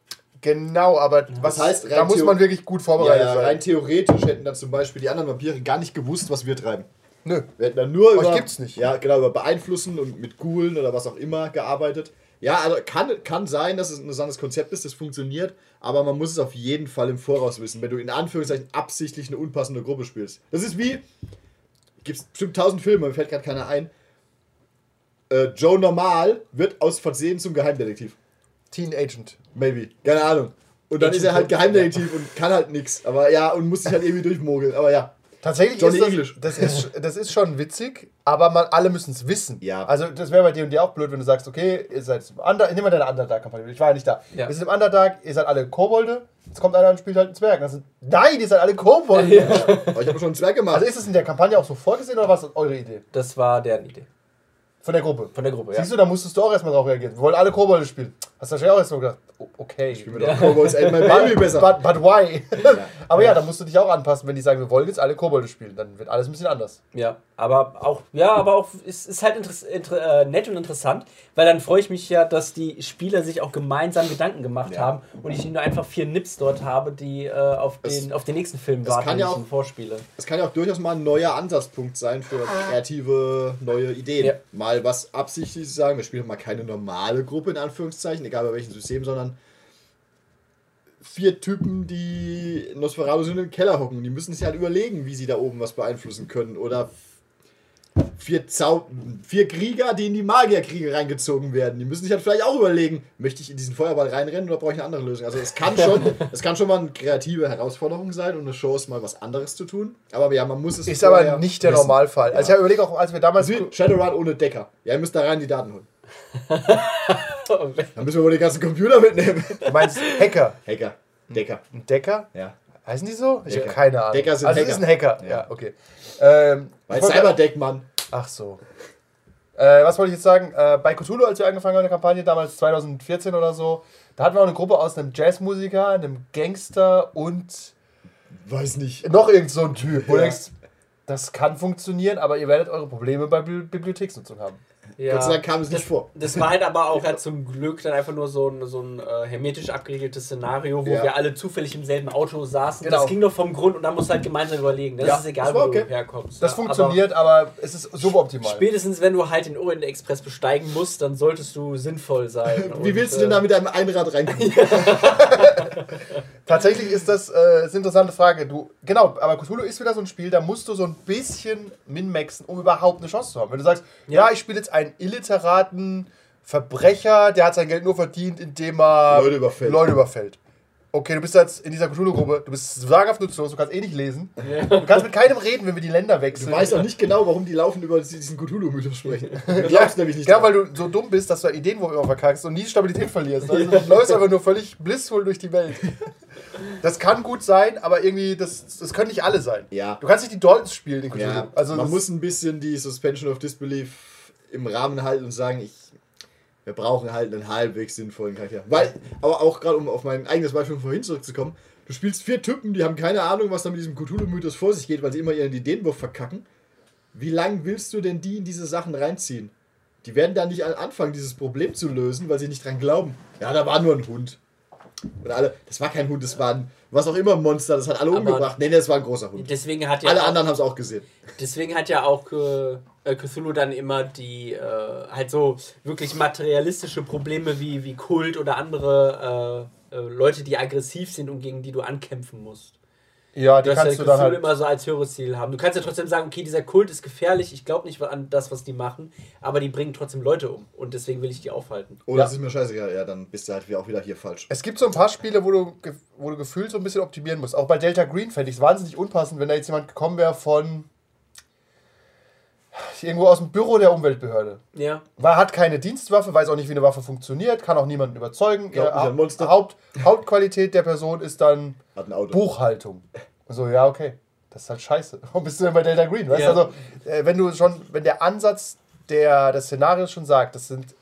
Genau, aber was heißt, da muss man wirklich gut Ja, vorbereitet ja, sein. rein theoretisch hätten dann zum Beispiel die anderen Vampire gar nicht gewusst, was wir treiben. Nö. Wir hätten dann nur Euch über, gibt's nicht. Ja, genau, über Beeinflussen und mit Ghoulen oder was auch immer gearbeitet. Ja, also kann, kann sein, dass es ein interessantes Konzept ist, das funktioniert, aber man muss es auf jeden Fall im Voraus wissen, wenn du in Anführungszeichen absichtlich eine unpassende Gruppe spielst. Das ist wie, gibt es bestimmt tausend Filme, mir fällt gerade keiner ein. Äh, Joe Normal wird aus Versehen zum Geheimdetektiv. Teen Agent. Maybe. Keine Ahnung. Und dann Agent ist er halt Geheimdetektiv und kann halt nichts. Aber ja, und muss sich halt irgendwie durchmogeln. Aber ja. Tatsächlich Johnny ist English. das, das, ist, das ist schon witzig, aber man, alle müssen es wissen. Ja. Also das wäre bei dir und dir auch blöd, wenn du sagst, okay, ihr seid im Under, nimm mal deine Underdark-Kampagne, ich war ja nicht da. Ja. Wir sind im Underdark, ihr seid alle Kobolde, jetzt kommt einer und spielt halt einen Zwerg. Das sind, nein, ihr seid alle Kobolde. Aber ich habe schon einen Zwerg gemacht. Also ist es in der Kampagne auch so vorgesehen oder was ist eure Idee? Das war deren Idee. Von der Gruppe? Von der Gruppe, ja. Siehst du, da musstest du auch erstmal drauf reagieren. Wir wollen alle Kobolde spielen. Hast du wahrscheinlich auch erstmal gedacht, o- okay. ich bin mit auch Kobolds End My Baby besser. But, but why? [laughs] aber ja, da musst du dich auch anpassen, wenn die sagen, wir wollen jetzt alle Kobolde spielen. Dann wird alles ein bisschen anders. Ja, aber auch, ja, aber auch, es ist halt äh, nett und interessant, weil dann freue ich mich ja, dass die Spieler sich auch gemeinsam Gedanken gemacht Ja. haben und ich nicht nur einfach vier Nips dort habe, die äh, auf, Es- den, auf den nächsten Film es warten, ja auch- vorspiele. Es kann ja auch durchaus mal ein neuer Ansatzpunkt sein für kreative neue Ideen. Ja. Mal was absichtlich zu sagen, wir spielen mal keine normale Gruppe in Anführungszeichen, egal bei welchem System, sondern vier Typen, die Nosferatu sind im Keller hocken. Die müssen sich halt überlegen, wie sie da oben was beeinflussen können. Oder vier, Zau vier Krieger, die in die Magierkriege reingezogen werden. Die müssen sich halt vielleicht auch überlegen, möchte ich in diesen Feuerball reinrennen oder brauche ich eine andere Lösung? Also es kann schon, [laughs] es kann schon mal eine kreative Herausforderung sein und eine Chance, mal was anderes zu tun. Aber ja, man muss es Ist aber nicht der wissen. Normalfall. Also ich habe überlegt, auch als wir damals. Also Shadowrun ohne Decker. Ja, ihr müsst da rein die Daten holen. [laughs] Dann müssen wir wohl den ganzen Computer mitnehmen. Du meinst Hacker. Hacker. Decker. Ein Decker? Ja. Heißen die so? Ich habe keine Ahnung. Decker sind also Hacker. ist ein Hacker. Ja, Ja. okay. Ähm, Weil Cyberdeck, Mann. Ach so. Äh, was wollte ich jetzt sagen? Äh, bei Cthulhu, als wir angefangen haben, eine Kampagne, damals 2014 oder so, da hatten wir auch eine Gruppe aus einem Jazzmusiker, einem Gangster und Weiß nicht. noch irgend so ein Typ. Wo du Ja. denkst, das kann funktionieren, aber ihr werdet eure Probleme bei Bibli- Bibliotheksnutzung haben. Ja. Gott sei Dank kam es nicht vor. Das war halt aber auch halt zum Glück dann einfach nur so ein, so ein äh, hermetisch abgeriegeltes Szenario, wo Ja. wir alle zufällig im selben Auto saßen. Genau. Das ging nur vom Grund und dann musst du halt gemeinsam überlegen. Das Ja, ist egal, das wo okay. du herkommst. Das funktioniert, aber, es ist Aber suboptimal. spätestens wenn du halt den Orient Express besteigen musst, dann solltest du sinnvoll sein. [laughs] Wie Und, willst du denn äh, da mit deinem Einrad reinkommen? [laughs] [laughs] Tatsächlich ist das äh, ist eine interessante Frage. Du, genau, aber Cthulhu ist wieder so ein Spiel, da musst du so ein bisschen min-maxen, um überhaupt eine Chance zu haben. Wenn du sagst, ja, Ja. ich spiele jetzt einen illiteraten Verbrecher, der hat sein Geld nur verdient, indem er Leute überfällt. Leute überfällt. Okay, du bist jetzt in dieser Cthulhu-Gruppe, du bist sagenhaft nutzlos, du kannst eh nicht lesen. Du kannst mit keinem reden, wenn wir die Länder Du wechseln. weißt auch nicht genau, warum die laufen über diesen Cthulhu-Mythos sprechen. Du glaubst nämlich nicht. Genau, weil du so dumm bist, dass du Ideenwurf immer verkackst und nie Stabilität verlierst. Also du läufst einfach nur völlig blissvoll durch die Welt. Das kann gut sein, aber irgendwie, das, das können nicht alle sein. Ja. Du kannst nicht die Daltons spielen in Cthulhu. Ja, also man muss ein bisschen die Suspension of Disbelief im Rahmen halten und sagen, ich, wir brauchen halt einen halbwegs sinnvollen Charakter. Weil, aber auch gerade um auf mein eigenes Beispiel von vorhin zurückzukommen, du spielst vier Typen, die haben keine Ahnung, was da mit diesem Cthulhu-Mythos vor sich geht, weil sie immer ihren Ideenwurf verkacken. Wie lange willst du denn die in diese Sachen reinziehen? Die werden da nicht anfangen, dieses Problem zu lösen, weil sie nicht dran glauben. Ja, da war nur ein Hund. Und alle, das war kein Hund, das war ein, was auch immer, ein Monster, das hat alle Aber- umgebracht. Nee, nee, das war ein großer Hund. Deswegen hat ja Alle auch, anderen haben es auch gesehen. Deswegen hat ja auch äh, äh, Cthulhu dann immer die äh, halt so wirklich materialistische Probleme wie, wie Kult oder andere äh, äh, Leute, die aggressiv sind und gegen die du ankämpfen musst. Ja, die Du hast ja kannst du dann halt. immer so als höheres Ziel haben. Du kannst ja trotzdem sagen, okay, dieser Kult ist gefährlich, ich glaube nicht an das, was die machen, aber die bringen trotzdem Leute um und deswegen will ich die aufhalten. Oh, Ja. das ist mir scheißegal. Ja, dann bist du halt wieder- auch wieder hier falsch. Es gibt so ein paar Spiele, wo du, wo du gefühlt so ein bisschen optimieren musst. Auch bei Delta Green fände ich es wahnsinnig unpassend, wenn da jetzt jemand gekommen wäre von irgendwo aus dem Büro der Umweltbehörde. Ja. War, hat keine Dienstwaffe, weiß auch nicht, wie eine Waffe funktioniert, kann auch niemanden überzeugen. Ihr an Monster. Haupt, Hauptqualität der Person ist dann Hat ein Auto. Buchhaltung. So, ja, okay. Das ist halt scheiße. [laughs] Warum bist du denn bei Delta Green? Weißt Ja. du, also, äh, wenn du schon, wenn der Ansatz der, des Szenarios schon sagt, das sind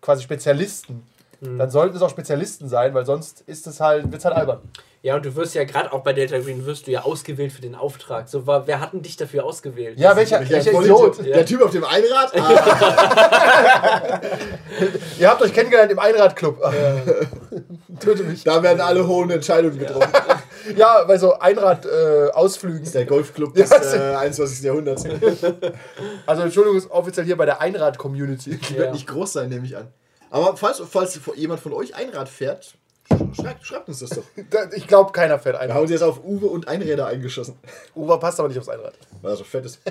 quasi Spezialisten, dann sollten es auch Spezialisten sein, weil sonst ist es halt, wird es halt albern. Ja, und du wirst ja gerade auch bei Delta Green wirst du ja ausgewählt für den Auftrag. So, war, wer hat denn dich dafür ausgewählt? Ja, welcher, Welcher welcher. Idiot? Der Typ auf dem Einrad? Ah, [laughs] Ihr habt euch kennengelernt im Einradclub. [laughs] Töte mich. da werden alle hohen Entscheidungen getroffen. Ja, bei so Einrad-Ausflügen. Äh, Ausflügen. Der Golfclub Ja, des das- äh, 21. Jahrhunderts. Die [laughs] also Entschuldigung, ist offiziell hier bei der Einrad-Community. Ja. wird nicht groß sein, nehme ich an. Aber falls, falls jemand von euch Einrad fährt, schreibt, schreibt uns das doch. [laughs] Da- Ich glaube, keiner fährt Wir Einrad. haben uns jetzt auf Uwe und Einräder eingeschossen. Uwe passt aber nicht aufs Einrad. Weil er so fett ist. [laughs]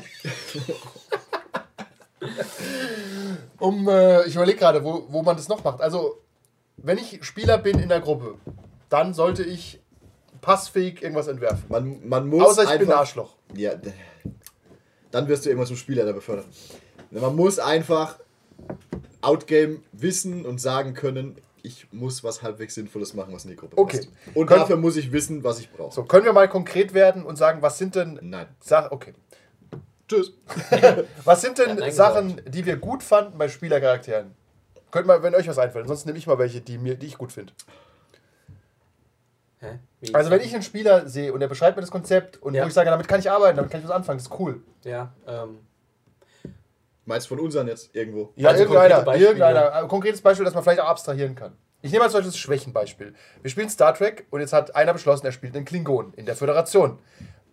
Um, äh, ich überlege gerade, wo, wo man das noch macht. Also, wenn ich Spieler bin in der Gruppe, dann sollte ich passfähig irgendwas entwerfen. Man, man muss Außer ich bin ein einfach, Arschloch. Ja, dann wirst du irgendwann zum Spieler da befördert. Man muss einfach Outgame wissen und sagen können, ich muss was halbwegs Sinnvolles machen, was in die Gruppe Okay. passt. Und Können- dafür muss ich wissen, was ich brauche. So, können wir mal konkret werden und sagen, was sind denn Nein. Sachen, okay. Tschüss. [laughs] Was sind denn Nein Sachen, die wir gut fanden bei Spielercharakteren? Könnt mal, wenn euch was einfällt. Ansonsten nehme ich mal welche, die, mir, die ich gut finde. Hä? Wie? Also, wenn ich einen Spieler sehe und er beschreibt mir das Konzept und Ja. wo ich sage, damit kann ich arbeiten, damit kann ich was anfangen, das ist cool. Ja, ähm, Meinst du von unseren jetzt irgendwo? Ja, Also irgendeiner, konkrete Beispiele. irgendeiner. Ein konkretes Beispiel, das man vielleicht auch abstrahieren kann. Ich nehme als solches das Schwächenbeispiel. Wir spielen Star Trek und jetzt hat einer beschlossen, er spielt einen Klingon in der Föderation.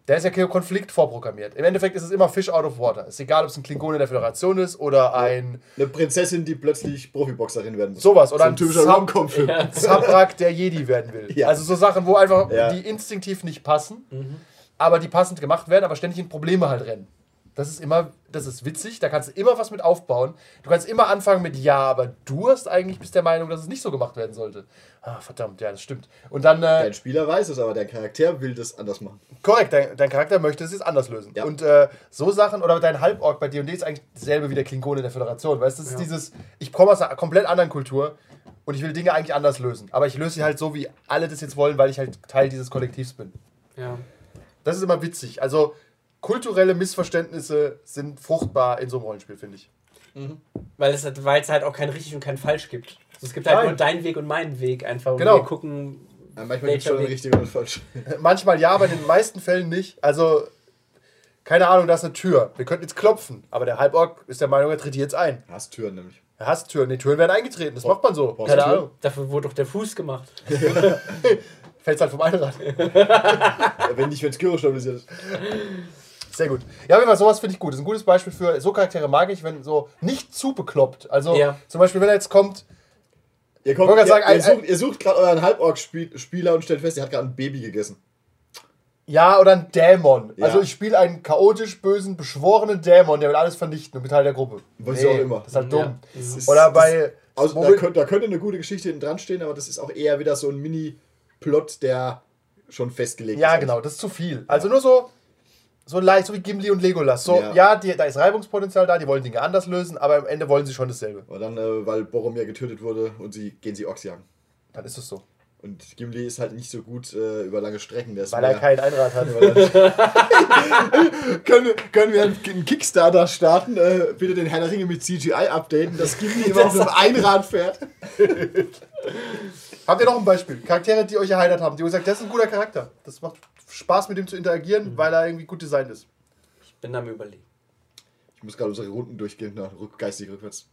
Der ist ja kein Konflikt vorprogrammiert. Im Endeffekt ist es immer Fish out of water. Ist egal, ob es ein Klingone der Föderation ist oder ein Eine Prinzessin, die plötzlich Profiboxerin werden muss. sowas. Oder so ein ein typischer Sub- Rom-Com-Film. Zabrak, [laughs] der Jedi werden will. Ja. Also so Sachen, wo einfach Ja. die instinktiv nicht passen, aber die passend gemacht werden, aber ständig in Probleme halt rennen. Das ist immer, das ist witzig, da kannst du immer was mit aufbauen. Du kannst immer anfangen mit, ja, aber du hast eigentlich bist der Meinung, dass es nicht so gemacht werden sollte. Ah, verdammt, ja, das stimmt. Und dann, äh, Dein Spieler weiß es, aber der Charakter will das anders machen. korrekt, dein, dein Charakter möchte es jetzt anders lösen. Ja. Und äh, so Sachen, oder dein Halborg bei D&D ist eigentlich dasselbe wie der Klingone der Föderation. Weißt du, das ist dieses, ich komme aus einer komplett anderen Kultur und ich will Dinge eigentlich anders lösen. Aber ich löse sie halt so, wie alle das jetzt wollen, weil ich halt Teil dieses Kollektivs bin. Ja. Das ist immer witzig. Also kulturelle Missverständnisse sind fruchtbar in so einem Rollenspiel, finde ich. Weil es, halt- weil es halt auch kein richtig und kein falsch gibt. Also es gibt halt Nein. nur deinen Weg und meinen Weg einfach. Und Genau. wir gucken. Ja, manchmal gibt es schon Weg- richtig und falsch. [laughs] Manchmal ja, aber in den meisten Fällen nicht. Also, keine Ahnung, da ist eine Tür. Wir könnten jetzt klopfen, aber der Halborg ist der Meinung, er tritt jetzt ein. Hast Türen nämlich. Er hasst Türen. Die Türen werden eingetreten. Das macht man so. Keine? Ahnung. Dafür wurde doch der Fuß gemacht. [laughs] [laughs] Fällt halt vom Einrad. Ja, Wenn nicht, wenn es Gyro stabilisiert ist. Sehr gut. Ja, aber sowas finde ich gut. Das ist ein gutes Beispiel für so Charaktere mag ich, wenn so nicht zu bekloppt. Also Ja. zum Beispiel, wenn er jetzt kommt, Ihr, kommt, wollte ihr, gerade sagen, ihr ein- sucht, ihr sucht gerade euren Halborg-Spieler und stellt fest, er hat gerade ein Baby gegessen. ja, oder ein Dämon. Ja. Also ich spiele einen chaotisch bösen, beschworenen Dämon, der will alles vernichten und bin Teil der Gruppe. Was ich auch immer. Das ist halt dumm. Das ist- Oder das- bei. Also, wo da, könnte, da könnte eine gute Geschichte hinten dran stehen, aber das ist auch eher wieder so ein Mini-Plot, der schon festgelegt Ja, ist. genau, das ist zu viel. Also nur so, so leicht, so wie Gimli und Legolas. So, Ja. ja, die, da ist Reibungspotenzial da, die wollen Dinge anders lösen, aber am Ende wollen sie schon dasselbe. Aber dann, äh, weil Boromir getötet wurde und sie gehen sie Ochs jagen. Dann ist es so. Und Gimli ist halt nicht so gut äh, über lange Strecken. Der ist Weil er kein Einrad hat. [laughs] [laughs] können, können wir einen Kickstarter starten? Äh, bitte den Herr der Ringe mit CGI updaten, dass Gimli [laughs] immer auf einem Einrad fährt. Habt ihr noch ein Beispiel? Charaktere, die euch erheitert haben, die euch sagt, das ist ein guter Charakter. Das macht Spaß mit dem zu interagieren, weil er irgendwie gut designt ist. Ich bin am überlegen. Ich muss gerade unsere Runden durchgehen, na, rück, geistig rückwärts.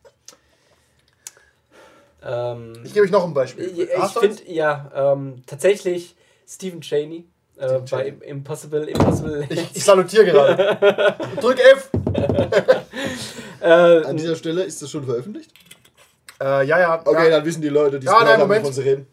Ähm, Ich gebe euch noch ein Beispiel. ich du finde, ja, ähm, tatsächlich Stephen Cheney. Äh, bei. Impossible, Impossible. ich, ich salutiere gerade. [laughs] Drück F. [laughs] äh, An dieser Stelle ist das schon veröffentlicht? Äh, ja, ja. Okay, ja. dann wissen die Leute, die Ja, nein, haben, Moment. wovon sie reden.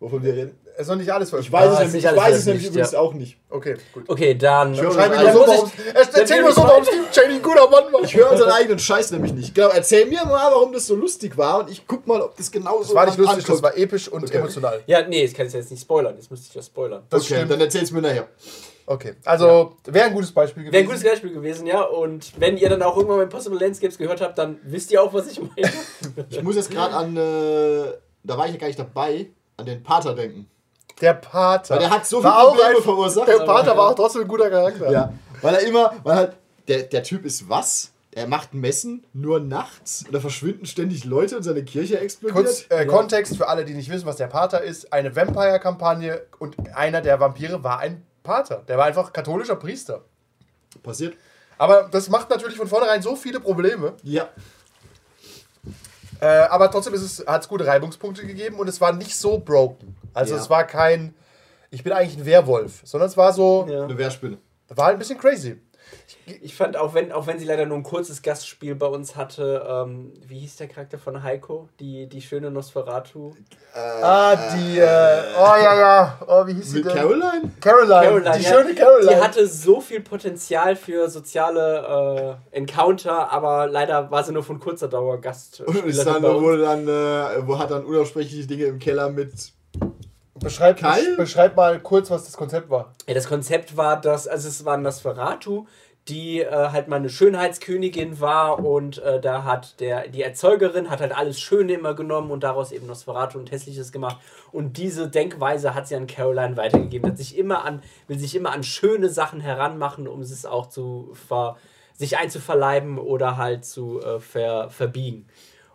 Wovon wir reden. Es ist noch nicht alles Ich veröffentlicht. weiß Ah, es nämlich, nicht ich weiß es nämlich veröffentlicht, übrigens ja. auch nicht. Okay, gut. okay, dann. höre Schreib mir Also nur so, muss warum, ich- erzähl mir so, warum ich- Steve Cheney ein guter Mann war. Ich höre unseren eigenen Scheiß nämlich nicht. Genau, erzähl mir mal, warum das so lustig war und ich guck mal, ob das genauso Das war nicht lustig, das ankommt. war episch und Okay. emotional. Ja, nee, das kann ich jetzt nicht spoilern. Das müsste ich ja spoilern. Das okay, stimmt. dann erzähl's mir nachher. Okay, also wäre ein gutes Beispiel gewesen. Wäre ein gutes Beispiel gewesen, ja. Und wenn ihr dann auch irgendwann mal Impossible Landscapes gehört habt, dann wisst ihr auch, was ich meine. Ich muss jetzt gerade an, äh, da war ich ja gar nicht dabei, an den Pater denken. Der Pater. Weil der hat so War viele auch Probleme ein- verursacht. Der Pater war auch trotzdem ein guter Charakter. Ja, weil er immer, weil halt, der, der Typ ist was? Er macht Messen nur nachts und da verschwinden ständig Leute und seine Kirche explodiert. Kurz äh, Kontext für alle, die nicht wissen, was der Pater ist. Eine Vampire-Kampagne und einer der Vampire war ein Pater. Der war einfach katholischer Priester. Passiert. Aber das macht natürlich von vornherein so viele Probleme. Ja. Äh, aber trotzdem hat es hat's gute Reibungspunkte gegeben und es war nicht so broken. Also Ja. es war kein, ich bin eigentlich ein Werwolf, sondern es war so, Ja. Eine Wehrspinne. war halt ein bisschen crazy. Ich fand, auch wenn, auch wenn sie leider nur ein kurzes Gastspiel bei uns hatte, ähm, wie hieß der Charakter von Heiko? Die, die schöne Nosferatu. ah, die, äh, oh ja, ja, oh, wie hieß sie denn? Caroline? Caroline, Caroline, die ja. schöne Caroline. Die hatte so viel Potenzial für soziale äh, Encounter, aber leider war sie nur von kurzer Dauer Und ist dann, wurde dann, äh, wo hat dann unaussprechliche Dinge im Keller mit. beschreib, beschreib mal kurz, was das Konzept war. Ja, das Konzept war, dass, also es war Nosferatu, die äh, halt mal eine Schönheitskönigin war und äh, da hat der, die Erzeugerin hat halt alles Schöne immer genommen und daraus eben Nosferatu und Hässliches gemacht. Und diese Denkweise hat sie an Caroline weitergegeben. Hat sich immer an, will sich immer an schöne Sachen heranmachen, um es auch zu ver, sich einzuverleiben oder halt zu äh, ver, verbiegen.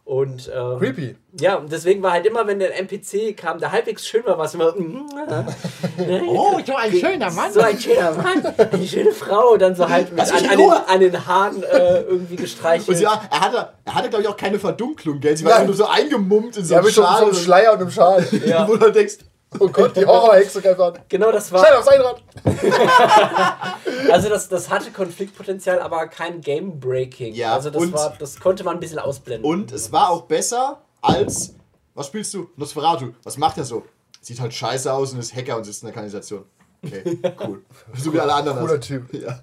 Und, ähm, Creepy. Ja, und deswegen war halt immer, wenn der NPC kam, der halbwegs schön war, war es immer. [laughs] Oh, so ein schöner So ein schöner Mann, eine schöne Frau, dann so halt mit an, an, den, an den Haaren äh, irgendwie gestreichelt. Und ja, er hatte, er hatte glaube ich, auch keine Verdunklung, gell? Sie war einfach nur so eingemummt in so Ja, einem mit so, so Schal. einem Schleier und einem Schal. Ja. [laughs] Wo du denkst, Oh Gott, die Horrorhexe greift. Genau, das Schnell war. aufs Einrad. [laughs] Also das, das hatte Konfliktpotenzial, aber kein Game Breaking. Ja, also das und- war, das konnte man ein bisschen ausblenden. Und es war auch besser als. Was spielst du? Nosferatu. Was macht er so? Sieht halt scheiße aus und ist Hacker und sitzt in der Kanalisation. Okay, [laughs] cool. So wie alle anderen. Cooler also. Typ. Ja.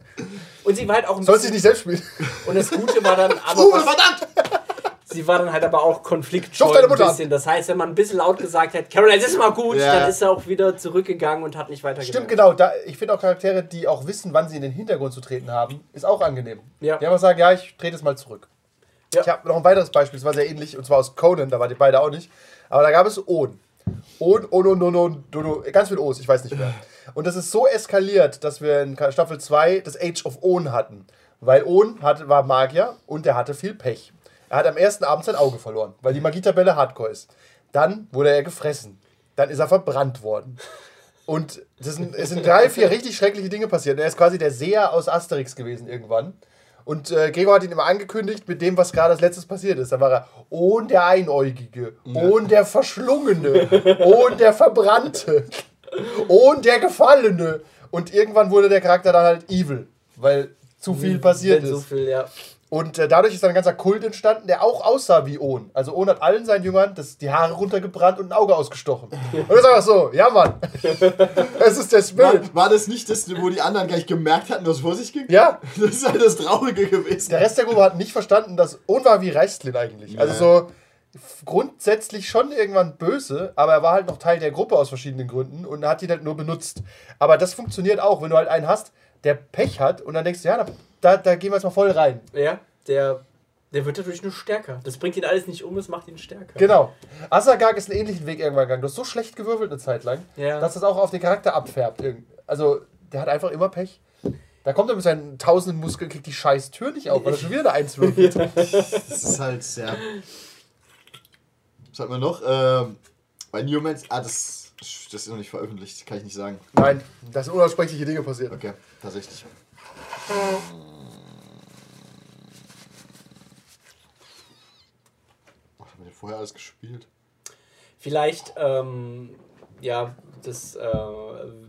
Und sie war halt auch ein Sollst dich nicht selbst spielen. Und das Gute war dann aber. Uh, was- verdammt! Sie war dann halt aber auch konfliktscheu ein bisschen. Das heißt, wenn man ein bisschen laut gesagt hat, Carol, jetzt ist mal gut, Ja. dann ist er auch wieder zurückgegangen und hat nicht weiter Stimmt, genau. Da, ich finde auch Charaktere, die auch wissen, wann sie in den Hintergrund zu treten haben, ist auch angenehm. Ja. Die einfach sagen, ja, ich trete es mal zurück. Ja. Ich habe noch ein weiteres Beispiel, das war sehr ähnlich, und zwar aus Conan, da waren die beide auch nicht. Aber da gab es. On, On, On, On, On, On, On ganz viel O's, ich weiß nicht mehr. Und das ist so eskaliert, dass wir in Staffel 2 das Age of On hatten. Weil On hatte, war Magier und der hatte viel Pech. Er hat am ersten Abend sein Auge verloren, weil die Magietabelle hardcore ist. Dann wurde er gefressen. Dann ist er verbrannt worden. Und das sind, es sind drei, vier richtig schreckliche Dinge passiert. Er ist quasi der Seher aus Asterix gewesen irgendwann. Und äh, Gregor hat ihn immer angekündigt mit dem, was gerade als letztes passiert ist. Da war er, ohn der Einäugige, ohn der Verschlungene, ohn der Verbrannte, ohn der Gefallene. Und irgendwann wurde der Charakter dann halt evil, weil zu viel passiert Wenn ist. so viel, ja. Und äh, dadurch ist dann ein ganzer Kult entstanden, der auch aussah wie Ohn. Also Ohn hat allen seinen Jüngern das, die Haare runtergebrannt und ein Auge ausgestochen. [laughs] Und das ist einfach so, ja Mann. [laughs] Es ist der Spirit. War, war das nicht das, wo die anderen gleich gemerkt hatten, was vor sich ging? Ja, [laughs] Das ist halt das Traurige gewesen. der Rest der Gruppe hat nicht verstanden, dass Ohn war wie Reistlin eigentlich. Also so grundsätzlich schon irgendwann böse, aber er war halt noch Teil der Gruppe aus verschiedenen Gründen und hat ihn halt nur benutzt. Aber das funktioniert auch, wenn du halt einen hast, der Pech hat und dann denkst du, ja, da, da, da gehen wir jetzt mal voll rein. Ja, der, der wird dadurch nur stärker. Das bringt ihn alles nicht um, es macht ihn stärker. Genau. Asagag ist einen ähnlichen Weg irgendwann gegangen. Du hast so schlecht gewürfelt eine Zeit lang, Ja. dass das auch auf den Charakter abfärbt. Irgend- Also, der hat einfach immer Pech. Da kommt er mit seinen tausenden Muskeln, kriegt die scheiß Tür nicht auf, weil er schon wieder eine Eins würfelt. [laughs] Das ist halt sehr. Was hat man noch? Ähm, bei Newmans. Ah, das, das ist noch nicht veröffentlicht, kann ich nicht sagen. Nein, da sind unaussprechliche Dinge passiert. Okay, tatsächlich. Was haben wir denn vorher alles gespielt? Vielleicht, ähm, ja, das äh,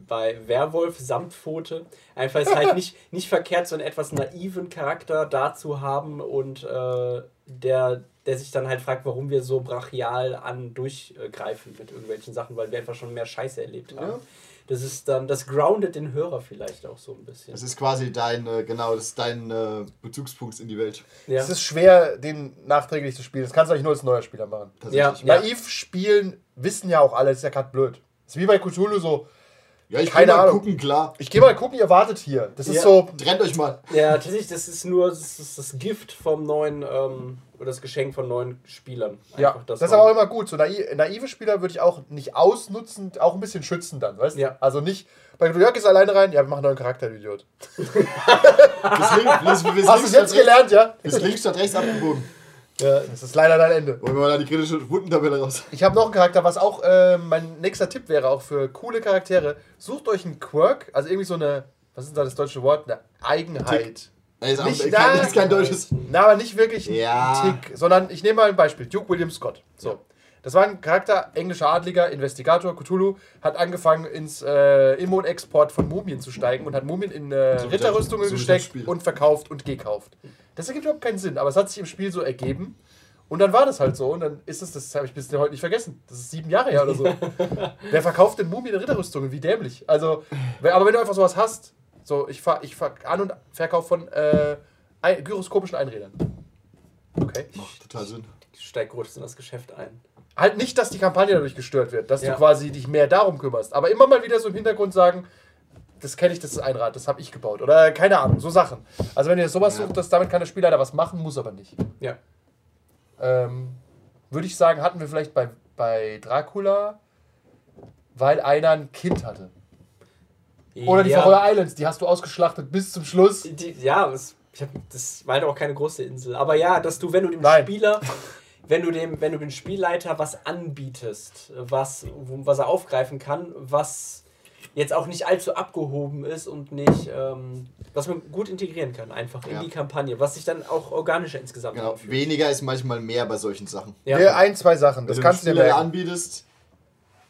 bei Werwolf Samtpfote einfach ist halt [laughs] nicht, nicht verkehrt, so einen etwas naiven Charakter da zu haben und äh, der, der sich dann halt fragt, warum wir so brachial an durchgreifen mit irgendwelchen Sachen, weil wir einfach schon mehr Scheiße erlebt haben. Ja. Das ist dann, das groundet den Hörer vielleicht auch so ein bisschen. Das ist quasi dein, äh, genau, das ist dein äh, Bezugspunkt in die Welt. Ja. Es ist schwer, den nachträglich zu spielen. Das kannst du eigentlich nur als neuer Spieler machen. Ja. Naiv spielen wissen ja auch alle, das ist ja gerade blöd. Das ist wie bei Cthulhu so, Ja, ich Keine kann mal Ahnung. gucken, klar. ich gehe mal gucken, ihr wartet hier. Das ist Ja. so, Trennt euch mal. Ja, tatsächlich, das ist nur das, ist das Gift vom neuen, ähm, oder das Geschenk von neuen Spielern. ja, Einfach, das dass ist aber auch immer gut. So naive, naive Spieler würde ich auch nicht ausnutzen, auch ein bisschen schützen dann, weißt du? Ja. Also nicht, bei Jörg ist alleine rein, ja, wir machen einen neuen Charakter, du Idiot. [laughs] Bis links, bis, bis Hast du es jetzt gelernt, ja? bis links statt rechts abgebogen. Ja, das ist leider dein Ende. Holen wir mal da die kritische Wundentabelle raus. Ich habe noch einen Charakter, was auch äh, mein nächster Tipp wäre, auch für coole Charaktere. Sucht euch einen Quirk, also irgendwie so eine, was ist da das deutsche Wort? Eine Eigenheit. Ey, ist, auch, Nicht kein, ist kein deutsches. Na, aber nicht wirklich ein Ja. Tick, sondern ich nehme mal ein Beispiel. Duke William Scott. So. Das war ein Charakter, englischer Adliger, Investigator, Cthulhu, hat angefangen ins äh, Im- und Export von Mumien zu steigen und hat Mumien in äh, So Ritterrüstungen das- so das gesteckt und verkauft und gekauft. Das ergibt überhaupt keinen Sinn, aber es hat sich im Spiel so ergeben. Und dann war das halt so. Und dann ist es, das habe ich bis heute nicht vergessen. Das ist sieben Jahre her oder so. [laughs] Wer verkauft denn Mumien in Ritterrüstungen? Wie dämlich. Also, aber wenn du einfach sowas hast, so, ich fahr, ich fahr An- und Verkauf von äh, gyroskopischen Einrädern. Okay. Macht total Sinn. Ich steig groß in das Geschäft ein. Halt nicht, dass die Kampagne dadurch gestört wird, dass Ja. du quasi dich mehr darum kümmerst. Aber immer mal wieder so im Hintergrund sagen, das kenne ich, das ist ein Rad, das habe ich gebaut. Oder keine Ahnung, so Sachen. Also wenn ihr sowas Ja. sucht, das, damit kann der Spielleiter was machen, muss aber nicht. Ja. Ähm, Würde ich sagen, hatten wir vielleicht bei, bei Dracula, weil einer ein Kind hatte. Oder die ja, Färöer Islands, die hast du ausgeschlachtet bis zum Schluss. die, ja, das, ich hab, das war halt auch keine große Insel. Aber ja, dass du, wenn du dem Nein. Spieler, wenn du dem, wenn du dem Spielleiter was anbietest, was, was er aufgreifen kann, was jetzt auch nicht allzu abgehoben ist und nicht, ähm, was man gut integrieren kann, einfach in Ja. die Kampagne, was sich dann auch organischer insgesamt Genau. anfühlt. Weniger ist manchmal mehr bei solchen Sachen. Ja. Ja, ein, zwei Sachen, das Wenn kannst du du dem dir merken. anbietest,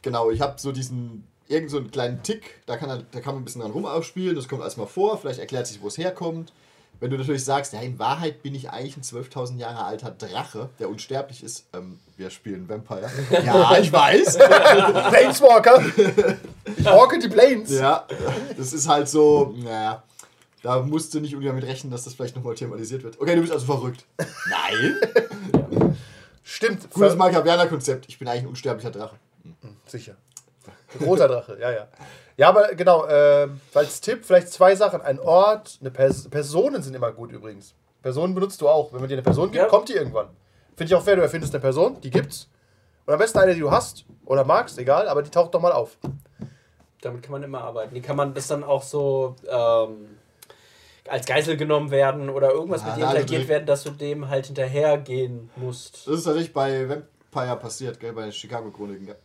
Genau, ich habe so diesen, irgend so einen kleinen Tick, da kann, er, da kann man ein bisschen dran rum aufspielen, das kommt alles mal vor, vielleicht erklärt sich, wo es herkommt. Wenn du natürlich sagst, ja, in Wahrheit bin ich eigentlich ein 12.000 Jahre alter Drache, der unsterblich ist, ähm, wir spielen Vampire. [laughs] Ja, ich weiß. [laughs] Planeswalker! Ich walke die Planes! Ja, das ist halt so, naja, da musst du nicht irgendwie damit rechnen, dass das vielleicht nochmal thematisiert wird. Okay, du bist also verrückt. Nein. Stimmt. Gutes Machiaveller-Konzept. Ich bin eigentlich ein unsterblicher Drache. Sicher. Roter Drache, ja, ja. Ja, aber genau, äh, als Tipp vielleicht zwei Sachen. Ein Ort, eine Pers Personen sind immer gut übrigens. Personen benutzt du auch. Wenn man dir eine Person gibt, Ja. kommt die irgendwann. Finde ich auch fair, du erfindest eine Person, die gibt's. Und am besten eine, die du hast oder magst, egal, aber die taucht doch mal auf. Damit kann man immer arbeiten. Die kann man das dann auch so ähm, als Geisel genommen werden oder irgendwas Ah, mit dir na, interagiert werden, dass du dem halt hinterhergehen musst. Das ist tatsächlich bei Vampire passiert, gell, bei Chicago-Chroniken. gell?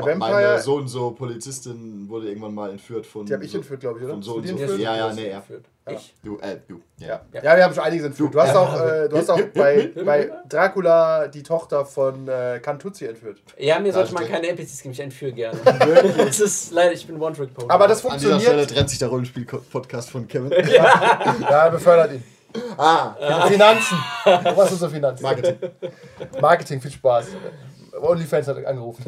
Bei Vampire, Meine so und so Polizistin wurde irgendwann mal entführt von. die habe ich so, entführt, glaube ich, oder? Von so und so. entführt? Ja, ja, nee, er. Ja. Ich? Du, äh, du. Ja. Ja. Ja. ja, wir haben schon einiges entführt. Du hast auch, äh, du hast auch [laughs] bei, bei Dracula die Tochter von äh, Cantuzzi entführt. Ja, mir sollte man keine NPCs geben, ich entführe gerne. [laughs] das ist leider, ich bin One-Trick-Pony. Aber das An dieser Stelle funktioniert. trennt sich der Rollenspiel-Podcast von Kevin. [laughs] Ja, befördert ihn. Ah, Finanzen. Was ist so Finanzen? Marketing. Marketing, viel Spaß. OnlyFans hat angerufen.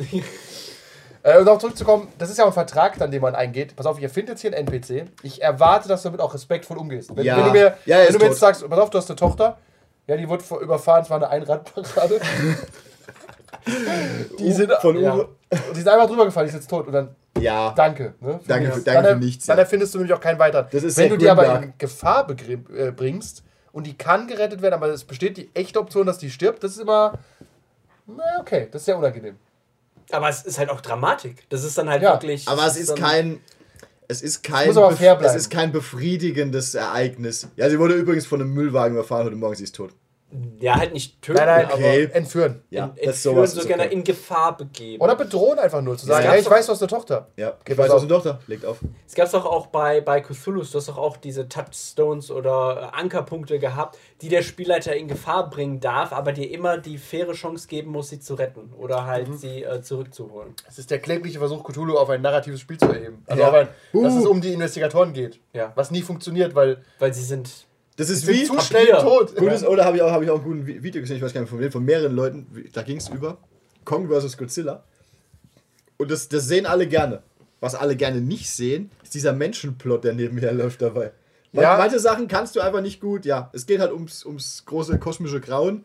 Äh, und darauf zurückzukommen, das ist ja auch ein Vertrag, dann, den man eingeht. Pass auf, ich erfinde jetzt hier einen NPC. Ich erwarte, dass du damit auch respektvoll umgehst. Wenn, Ja. wenn du mir, Ja, er wenn ist du mir jetzt sagst, pass auf, du hast eine Tochter, ja, die wurde vor- überfahren, es war eine Einradparade. [laughs] die, sind, Von ja, Uwe. die sind einfach drüber gefallen, die ist jetzt tot. Und dann, Ja. danke. Ne, für Danke für- danke dann, für nichts, Dann ja. erfindest du nämlich auch keinen weiteren. Das ist Wenn sehr du die aber grimdark. in Gefahr äh, bringst und die kann gerettet werden, aber es besteht die echte Option, dass die stirbt, das ist immer. Na, okay, das ist sehr unangenehm. Aber es ist halt auch Dramatik. Das ist dann halt Ja, wirklich. Aber es ist kein. Es ist kein, muss aber bef- fair bleiben. es ist kein befriedigendes Ereignis. Ja, sie wurde übrigens von einem Müllwagen überfahren heute Morgen, sie ist tot. Ja, halt nicht töten, Nein, nein, okay. aber entführen. Ja, ist entführen, sowas. so gerne okay. in Gefahr begeben. Oder bedrohen einfach nur, zu sagen, Ja. hey, ich weiß, du hast eine Tochter. Ja, Okay, ich weiß, auf. was eine Tochter. Legt auf. Es gab es doch auch bei, bei Cthulhu, du hast doch auch diese Touchstones oder äh, Ankerpunkte gehabt, die der Spielleiter in Gefahr bringen darf, aber dir immer die faire Chance geben muss, sie zu retten oder halt Mhm. sie äh, zurückzuholen. Es ist der klägliche Versuch, Cthulhu auf ein narratives Spiel zu erheben. Also Ja. auf ein, dass Uh. es um die Investigatoren geht. Ja. Was nie funktioniert, weil Weil sie sind. Das ist wie. zu schnell Papier. tot. Gutes, oder habe ich, auch- hab ich auch ein gutes Vi- Video gesehen, ich weiß gar nicht von wem, von mehreren Leuten. Da ging es über Kong vs. Godzilla. Und das, das sehen alle gerne. Was alle gerne nicht sehen, ist dieser Menschenplot, der nebenher läuft dabei. Ja. Manche Sachen kannst du einfach nicht gut. Ja, es geht halt ums, ums große kosmische Grauen.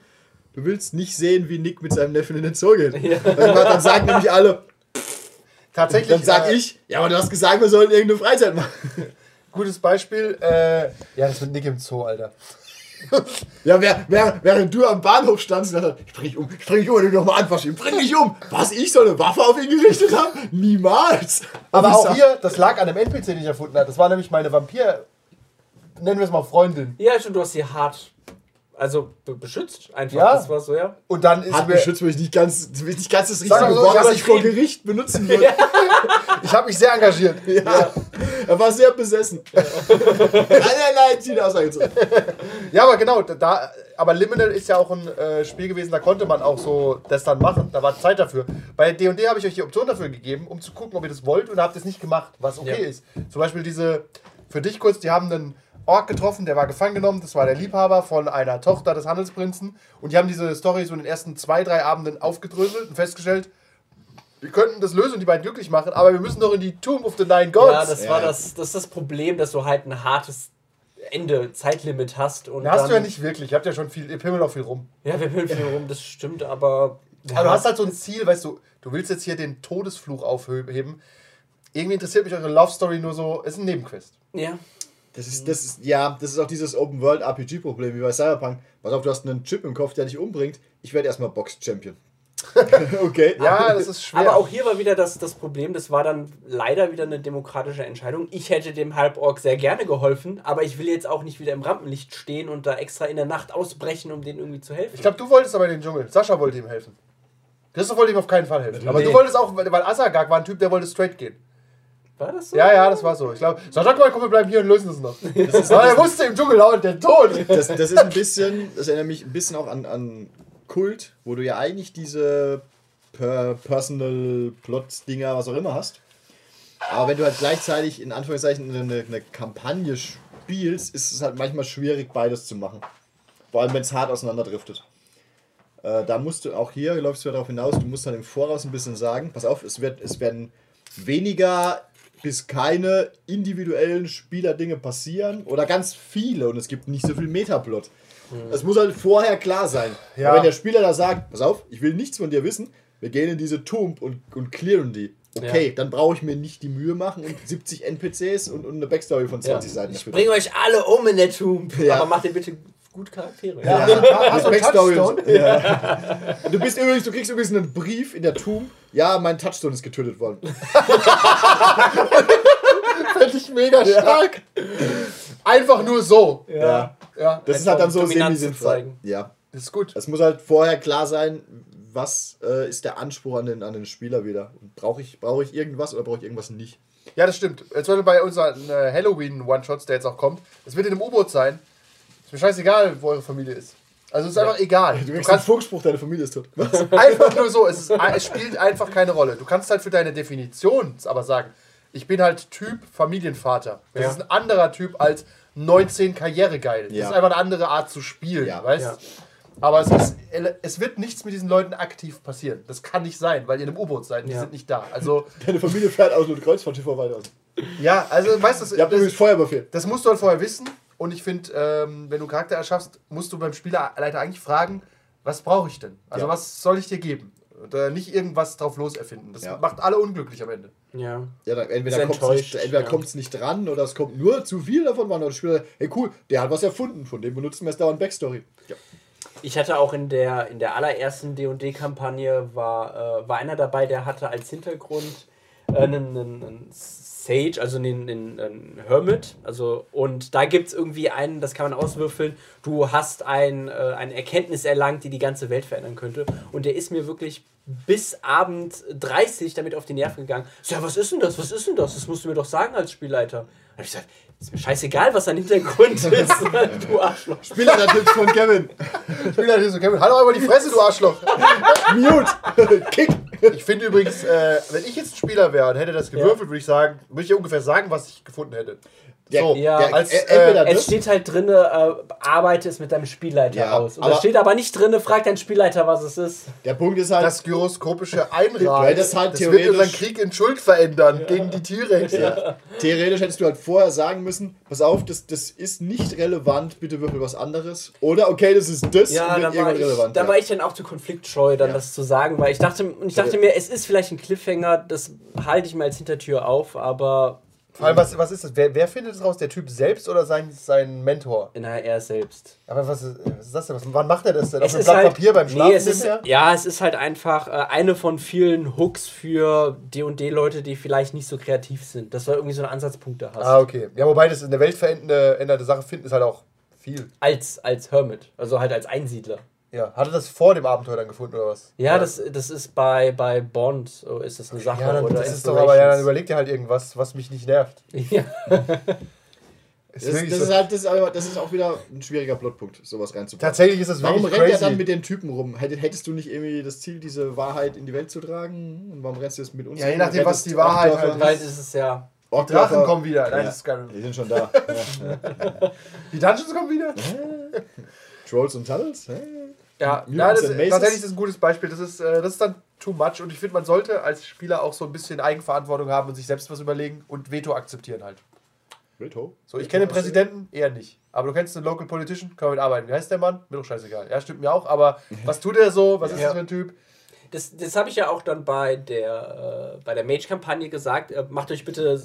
Du willst nicht sehen, wie Nick mit seinem Neffen in den Zoo geht. [laughs] Dann, dann sagen nämlich alle, Tatsächlich. dann sag äh, ich, ja, aber du hast gesagt, wir sollen irgendeine Freizeit machen. [laughs] Gutes Beispiel. Äh, ja, das mit Nick im Zoo, Alter. Ja, wer, wer, während du am Bahnhof standst und hast, ich bring dich um, ich bring dich um, wenn du nochmal anfasst, ich bring dich um. Was, ich soll eine Waffe auf ihn gerichtet haben? Niemals. Aber auch hier, das lag an einem NPC, den ich erfunden habe. Das war nämlich meine Vampir. Nennen wir es mal Freundin. Ja, schon, du hast sie hart. Also be beschützt einfach. Ja. Das war so, ja. Und dann ist Hat mir. beschützt, weil ich nicht ganz, nicht ganz das richtige Wort, was ich vor. Gericht benutzen [laughs] würde. Ich habe mich sehr engagiert. [laughs] Ja. Er war sehr besessen. [laughs] nein, nein, nein, zieh die Aussage zurück. Ja, aber genau, da, aber Liminal ist ja auch ein äh, Spiel gewesen, da konnte man auch so das dann machen. Da war Zeit dafür. Bei D&D habe ich euch die Option dafür gegeben, um zu gucken, ob ihr das wollt und habt es nicht gemacht, was okay Ja. ist. Zum Beispiel diese, für dich kurz, die haben einen Ork getroffen, der war gefangen genommen, das war der Liebhaber von einer Tochter des Handelsprinzen und die haben diese Story so in den ersten zwei, drei Abenden aufgedröselt und festgestellt, wir könnten das lösen und die beiden glücklich machen, aber wir müssen doch in die Tomb of the Nine Gods. Ja, das Ja. war das, das ist das Problem, dass du halt ein hartes Ende, Zeitlimit hast. Und hast dann, du ja nicht wirklich, ihr habt ja schon viel, ihr pimmelt auch viel rum. Ja, wir pillen viel rum, das stimmt, aber. Aber du hast halt so ein Ziel, weißt du, du willst jetzt hier den Todesfluch aufheben. Irgendwie interessiert mich eure Love Story nur so, ist ein Nebenquest. Ja. Das ist, das ist, ja, das ist auch dieses Open-World-RPG-Problem wie bei Cyberpunk. Pass auf, du hast einen Chip im Kopf, der dich umbringt. Ich werde erstmal Box-Champion. [laughs] okay. Ja, das ist schwer. Aber auch hier war wieder das, das Problem, das war dann leider wieder eine demokratische Entscheidung. Ich hätte dem Halborg sehr gerne geholfen, aber ich will jetzt auch nicht wieder im Rampenlicht stehen und da extra in der Nacht ausbrechen, um denen irgendwie zu helfen. ich glaube, du wolltest aber in den Dschungel. Sascha wollte ihm helfen. Christoph wollte ihm auf keinen Fall helfen. Aber Nee. du wolltest auch, weil weil Asagak war ein Typ, der wollte straight gehen. War das so? Ja, ja, das war so. Ich glaube, Sascha, komm, komm, wir bleiben hier und lösen [laughs] das noch. aber er wusste im Dschungel laut, der Tod. Das, das ist ein bisschen, das erinnert mich ein bisschen auch an, an Kult, wo du ja eigentlich diese per Personal Plot-Dinger, was auch immer hast. Aber wenn du halt gleichzeitig in Anführungszeichen eine, eine Kampagne spielst, ist es halt manchmal schwierig, beides zu machen. Vor allem, wenn es hart auseinanderdriftet. Äh, da musst du auch hier, läufst du ja darauf hinaus, du musst dann im Voraus ein bisschen sagen, pass auf, es, wird, es werden weniger bis keine individuellen Spielerdinge passieren oder ganz viele und es gibt nicht so viel Metaplot. Es muss halt vorher klar sein. Ja. Wenn der Spieler da sagt, pass auf, ich will nichts von dir wissen, wir gehen in diese Tomb und, und clearen die. Okay, Ja. dann brauche ich mir nicht die Mühe machen und 70 NPCs und, und eine Backstory von 20 Seiten. Ich bringe euch alle um in der Tomb. Ja. Aber macht ihr bitte gut Charaktere. Ja, Backstory und Touchstone? so. [laughs] Ja. Du bist übrigens, du kriegst übrigens einen Brief in der Tomb. Ja, mein Touchstone ist getötet worden. [laughs] Fände ich mega stark. Einfach nur so. Ja. Ja, Das ist halt dann so zeigen. Ja. das ist gut. Es muss halt vorher klar sein, was äh, ist der Anspruch an den, an den Spieler wieder. Brauche ich, brauch ich irgendwas oder brauche ich irgendwas nicht? Ja, das stimmt. Jetzt Beispiel bei unseren äh, Halloween-One-Shots, der jetzt auch kommt, es wird in einem U-Boot sein. Ist mir scheißegal, wo eure Familie ist. Also es ist einfach egal. Du Du kriegst einen kannst Funkspruch, deine Familie ist tot. [laughs] Einfach nur so, es, ist, es spielt einfach keine Rolle. Du kannst halt für deine Definition aber sagen, ich bin halt Typ Familienvater. Das Ja. ist ein anderer Typ als 19 Karrieregeil. Das Ja. ist einfach eine andere Art zu spielen, Ja. weißt? Ja. Aber es, ist, es wird nichts mit diesen Leuten aktiv passieren. Das kann nicht sein, weil ihr in einem U-Boot seid. Die Ja. sind nicht da. Also, [laughs] Deine Familie fährt aus und Kreuzfahrtschiff weiter aus. ja, also, weißt du, Ihr habt das, übrigens Feuerbefehl. das musst du halt vorher wissen. Und ich finde, ähm, wenn du einen Charakter erschaffst, musst du beim Spielerleiter eigentlich fragen, was brauche ich denn? Also Ja. was soll ich dir geben? Und äh, nicht irgendwas drauf los erfinden. Das Ja. macht alle unglücklich am Ende. Ja. Ja, dann entweder kommt es nicht, entweder ja. kommt's nicht dran oder es kommt nur zu viel davon. Oder der Spieler, hey cool, der hat was erfunden, von dem benutzen wir jetzt dauernd Backstory. Ja. Ich hatte auch in der, in der allerersten D&D-Kampagne war, äh, war einer dabei, der hatte als Hintergrund äh, einen, einen, einen Sage, also einen, einen, einen Hermit. Also, und da gibt es irgendwie einen, das kann man auswürfeln, du hast ein, äh, eine Erkenntnis erlangt, die die ganze Welt verändern könnte. Und der ist mir wirklich bis Abend 30 damit auf die Nerven gegangen. So, ja, was ist denn das? Was ist denn das? Das musst du mir doch sagen als Spielleiter. Da habe ich gesagt, ist mir scheißegal, was dein Hintergrund [laughs] ist, du Arschloch. Spielertipps von Kevin. Spielerleiter so, Kevin, halt doch einmal die Fresse, du Arschloch. [laughs] Mute. Kick. Ich finde übrigens, äh, wenn ich jetzt ein Spieler wäre und hätte das gewürfelt, würde ich sagen, würde ich ja ungefähr sagen, was ich gefunden hätte. Der, So, ja, der, als, äh, entweder Es steht halt drin, äh, arbeite es mit deinem Spielleiter Ja, aus. Und aber- da steht aber nicht drin, frag deinen Spielleiter, was es ist. der Punkt ist halt, Das gyroskopische [laughs] hättest halt das wird theoretisch- unseren Krieg in Schuld verändern gegen die T-Rex. ja, theoretisch hättest du halt vorher sagen müssen, pass auf, das, das ist nicht relevant, bitte würfel was anderes. Oder okay, das ist das Ja, und wird war, irgendwann ich, relevant. da ja. war ich dann auch zu konfliktscheu, dann Ja. das zu sagen, weil ich dachte, und ich dachte mir, es ist vielleicht ein Cliffhanger, das halte ich mir als Hintertür auf, aber Vor allem, was, was ist das? Wer, wer findet es raus? Der Typ selbst oder sein, sein Mentor? in er selbst. Aber was ist, was ist das denn? Was, wann macht er das denn? Auf ist Blatt halt, Papier beim Schlafen? nee, es ist, er? ja, es ist halt einfach äh, eine von vielen Hooks für D&D-Leute, die vielleicht nicht so kreativ sind, dass du irgendwie so einen Ansatzpunkt da hast. Ah, okay. Ja, wobei das in der Welt veränderte änderte Sache finden ist halt auch viel. Als, als Hermit, also halt als Einsiedler. Ja. Hat er das vor dem Abenteuer dann gefunden oder was? Ja, das, das ist bei, bei Bond, so ist das eine Sache. Ja, dann, oder das ist doch aber, ja, dann überleg dir halt irgendwas, was mich nicht nervt. [laughs] Ja. [laughs] Ist Das, wirklich das, so. ist halt, das, ist aber, das ist auch wieder ein schwieriger Plotpunkt, sowas reinzubauen. Tatsächlich ist das Warum wirklich rennt crazy. er dann mit den Typen rum? Hätt- Hättest du nicht irgendwie das Ziel, diese Wahrheit in die Welt zu tragen? Und warum rennst du jetzt mit uns? Ja, je nachdem, was die Wahrheit halt Bald ist es ja. Orkdörfer? Drachen kommen wieder. Nein, Ja. das ist geil. Die sind schon da. [laughs] Die Dungeons kommen wieder. Trolls und Tunnels? Ja, ja das, tatsächlich ist das ein gutes Beispiel. Das ist, äh, das ist dann too much und ich finde, man sollte als Spieler auch so ein bisschen Eigenverantwortung haben und sich selbst was überlegen und Veto akzeptieren halt. Rito? So, ich kenne den Präsidenten eher nicht. Aber du kennst den Local Politician, können wir mit arbeiten. Wie heißt der Mann? Mir doch scheißegal. Ja, stimmt mir auch, aber [laughs] was tut er so? Was ist Ja. das für ein Typ? Das, das habe ich ja auch dann bei der, äh, bei der Mage-Kampagne gesagt. Äh, macht euch bitte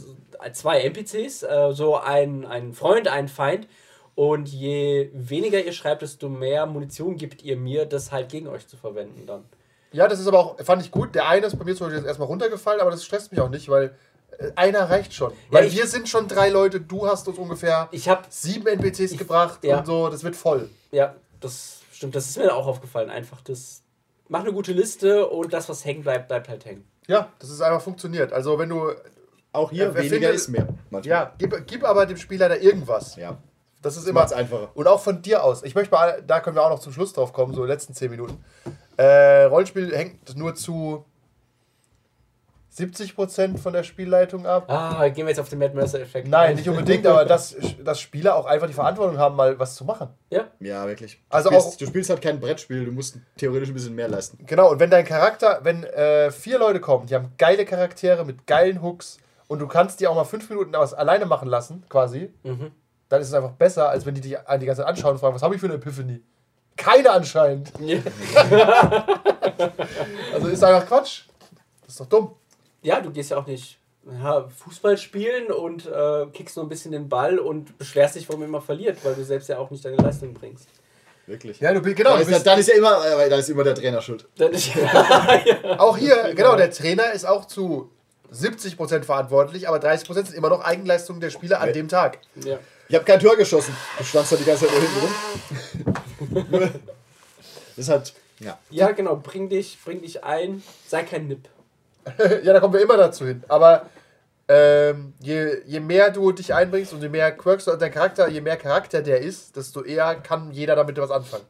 zwei NPCs, äh, so ein, ein Freund, ein Feind. Und je weniger ihr schreibt, desto mehr Munition gibt ihr mir, das halt gegen euch zu verwenden dann. Ja, das ist aber auch, fand ich gut. Der eine ist bei mir zum Beispiel jetzt erstmal runtergefallen, aber das stresst mich auch nicht, weil äh, einer reicht schon. Weil ich- wir sind schon drei Leute, du hast uns ungefähr Ich habe, sieben NPCs gebracht ja. und so, das wird voll. ja, das stimmt, das ist mir auch aufgefallen. Einfach das, mach eine gute Liste und das, was hängen bleibt, bleibt halt hängen. Ja, das ist einfach funktioniert. Also wenn du, Auch hier, Ja, wer weniger findet- ist mehr. Manchmal. ja, gib, gib aber dem Spieler da irgendwas. Ja. Das ist Das immer einfacher. Und auch von dir aus. Ich möchte mal, da können wir auch noch zum Schluss drauf kommen, so in den letzten zehn Minuten. Äh, Rollenspiel hängt nur zu 70% von der Spielleitung ab. Ah, gehen wir jetzt auf den Mad Mercer-Effekt. Nein, nicht unbedingt, aber dass, dass Spieler auch einfach die Verantwortung haben, mal was zu machen. Ja, Ja, wirklich. Du Also spielst, auch- du spielst halt kein Brettspiel, du musst theoretisch ein bisschen mehr leisten. Genau, und wenn dein Charakter, wenn äh, vier Leute kommen, die haben geile Charaktere mit geilen Hooks und du kannst die auch mal fünf Minuten was alleine machen lassen, quasi, dann ist es einfach besser, als wenn die dich die ganze Zeit anschauen und fragen, was habe ich für eine Epiphanie? Keine anscheinend. [laughs] Also ist einfach Quatsch. Das ist doch dumm. ja du gehst ja auch nicht ja, Fußball spielen und äh, kickst nur ein bisschen den Ball und beschwerst dich, warum immer verliert, weil du selbst ja auch nicht deine Leistung bringst. Wirklich. Ja, du bist, genau, dann, ist ja, dann ist ja immer, äh, dann ist immer der Trainer schuld. Dann ist- [laughs] auch hier, genau, der Trainer ist auch zu 70% verantwortlich, aber 30% sind immer noch Eigenleistungen der Spieler an dem Tag. ja. Ich habe kein Tor geschossen. Du standst da die ganze Zeit nur hinten rum. [laughs] das halt, ja. ja, genau, bring dich, bring dich ein, sei kein Nipp. [laughs] Ja, da kommen wir immer dazu hin. Aber ähm, je, je mehr du dich einbringst und je mehr Quirks du dein Charakter, je mehr Charakter der ist, desto eher kann jeder damit was anfangen.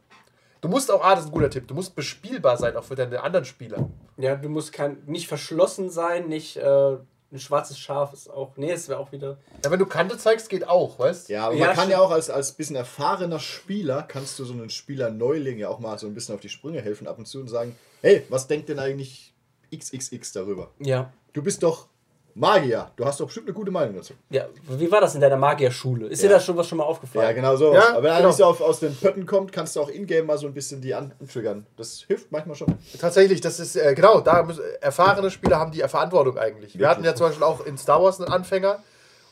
Du musst auch, ah, das ist ein guter Tipp, du musst bespielbar sein, auch für deine anderen Spieler. Ja, du musst kein, nicht verschlossen sein, nicht äh, ein schwarzes Schaf ist auch. Nee, es wäre auch wieder. Ja, wenn du Kante zeigst, geht auch, weißt Ja, aber Ja, man kann ja auch als, als bisschen erfahrener Spieler, kannst du so einen Spieler Neuling ja auch mal so ein bisschen auf die Sprünge helfen ab und zu und sagen, hey, was denkt denn eigentlich XXX darüber? Ja. Du bist doch Magier, du hast doch bestimmt eine gute Meinung dazu. Ja, wie war das in deiner Magierschule? Ist dir Ja. das schon was schon mal aufgefallen? Ja, genau so. Ja, aber wenn einer genau. nicht so auf, aus den Pötten kommt, kannst du auch in-game mal so ein bisschen die antriggern. Das hilft manchmal schon. Tatsächlich, das ist, äh, genau, da müssen, erfahrene Spieler haben die Verantwortung eigentlich. Wir Wirklich? hatten ja zum Beispiel auch in Star Wars einen Anfänger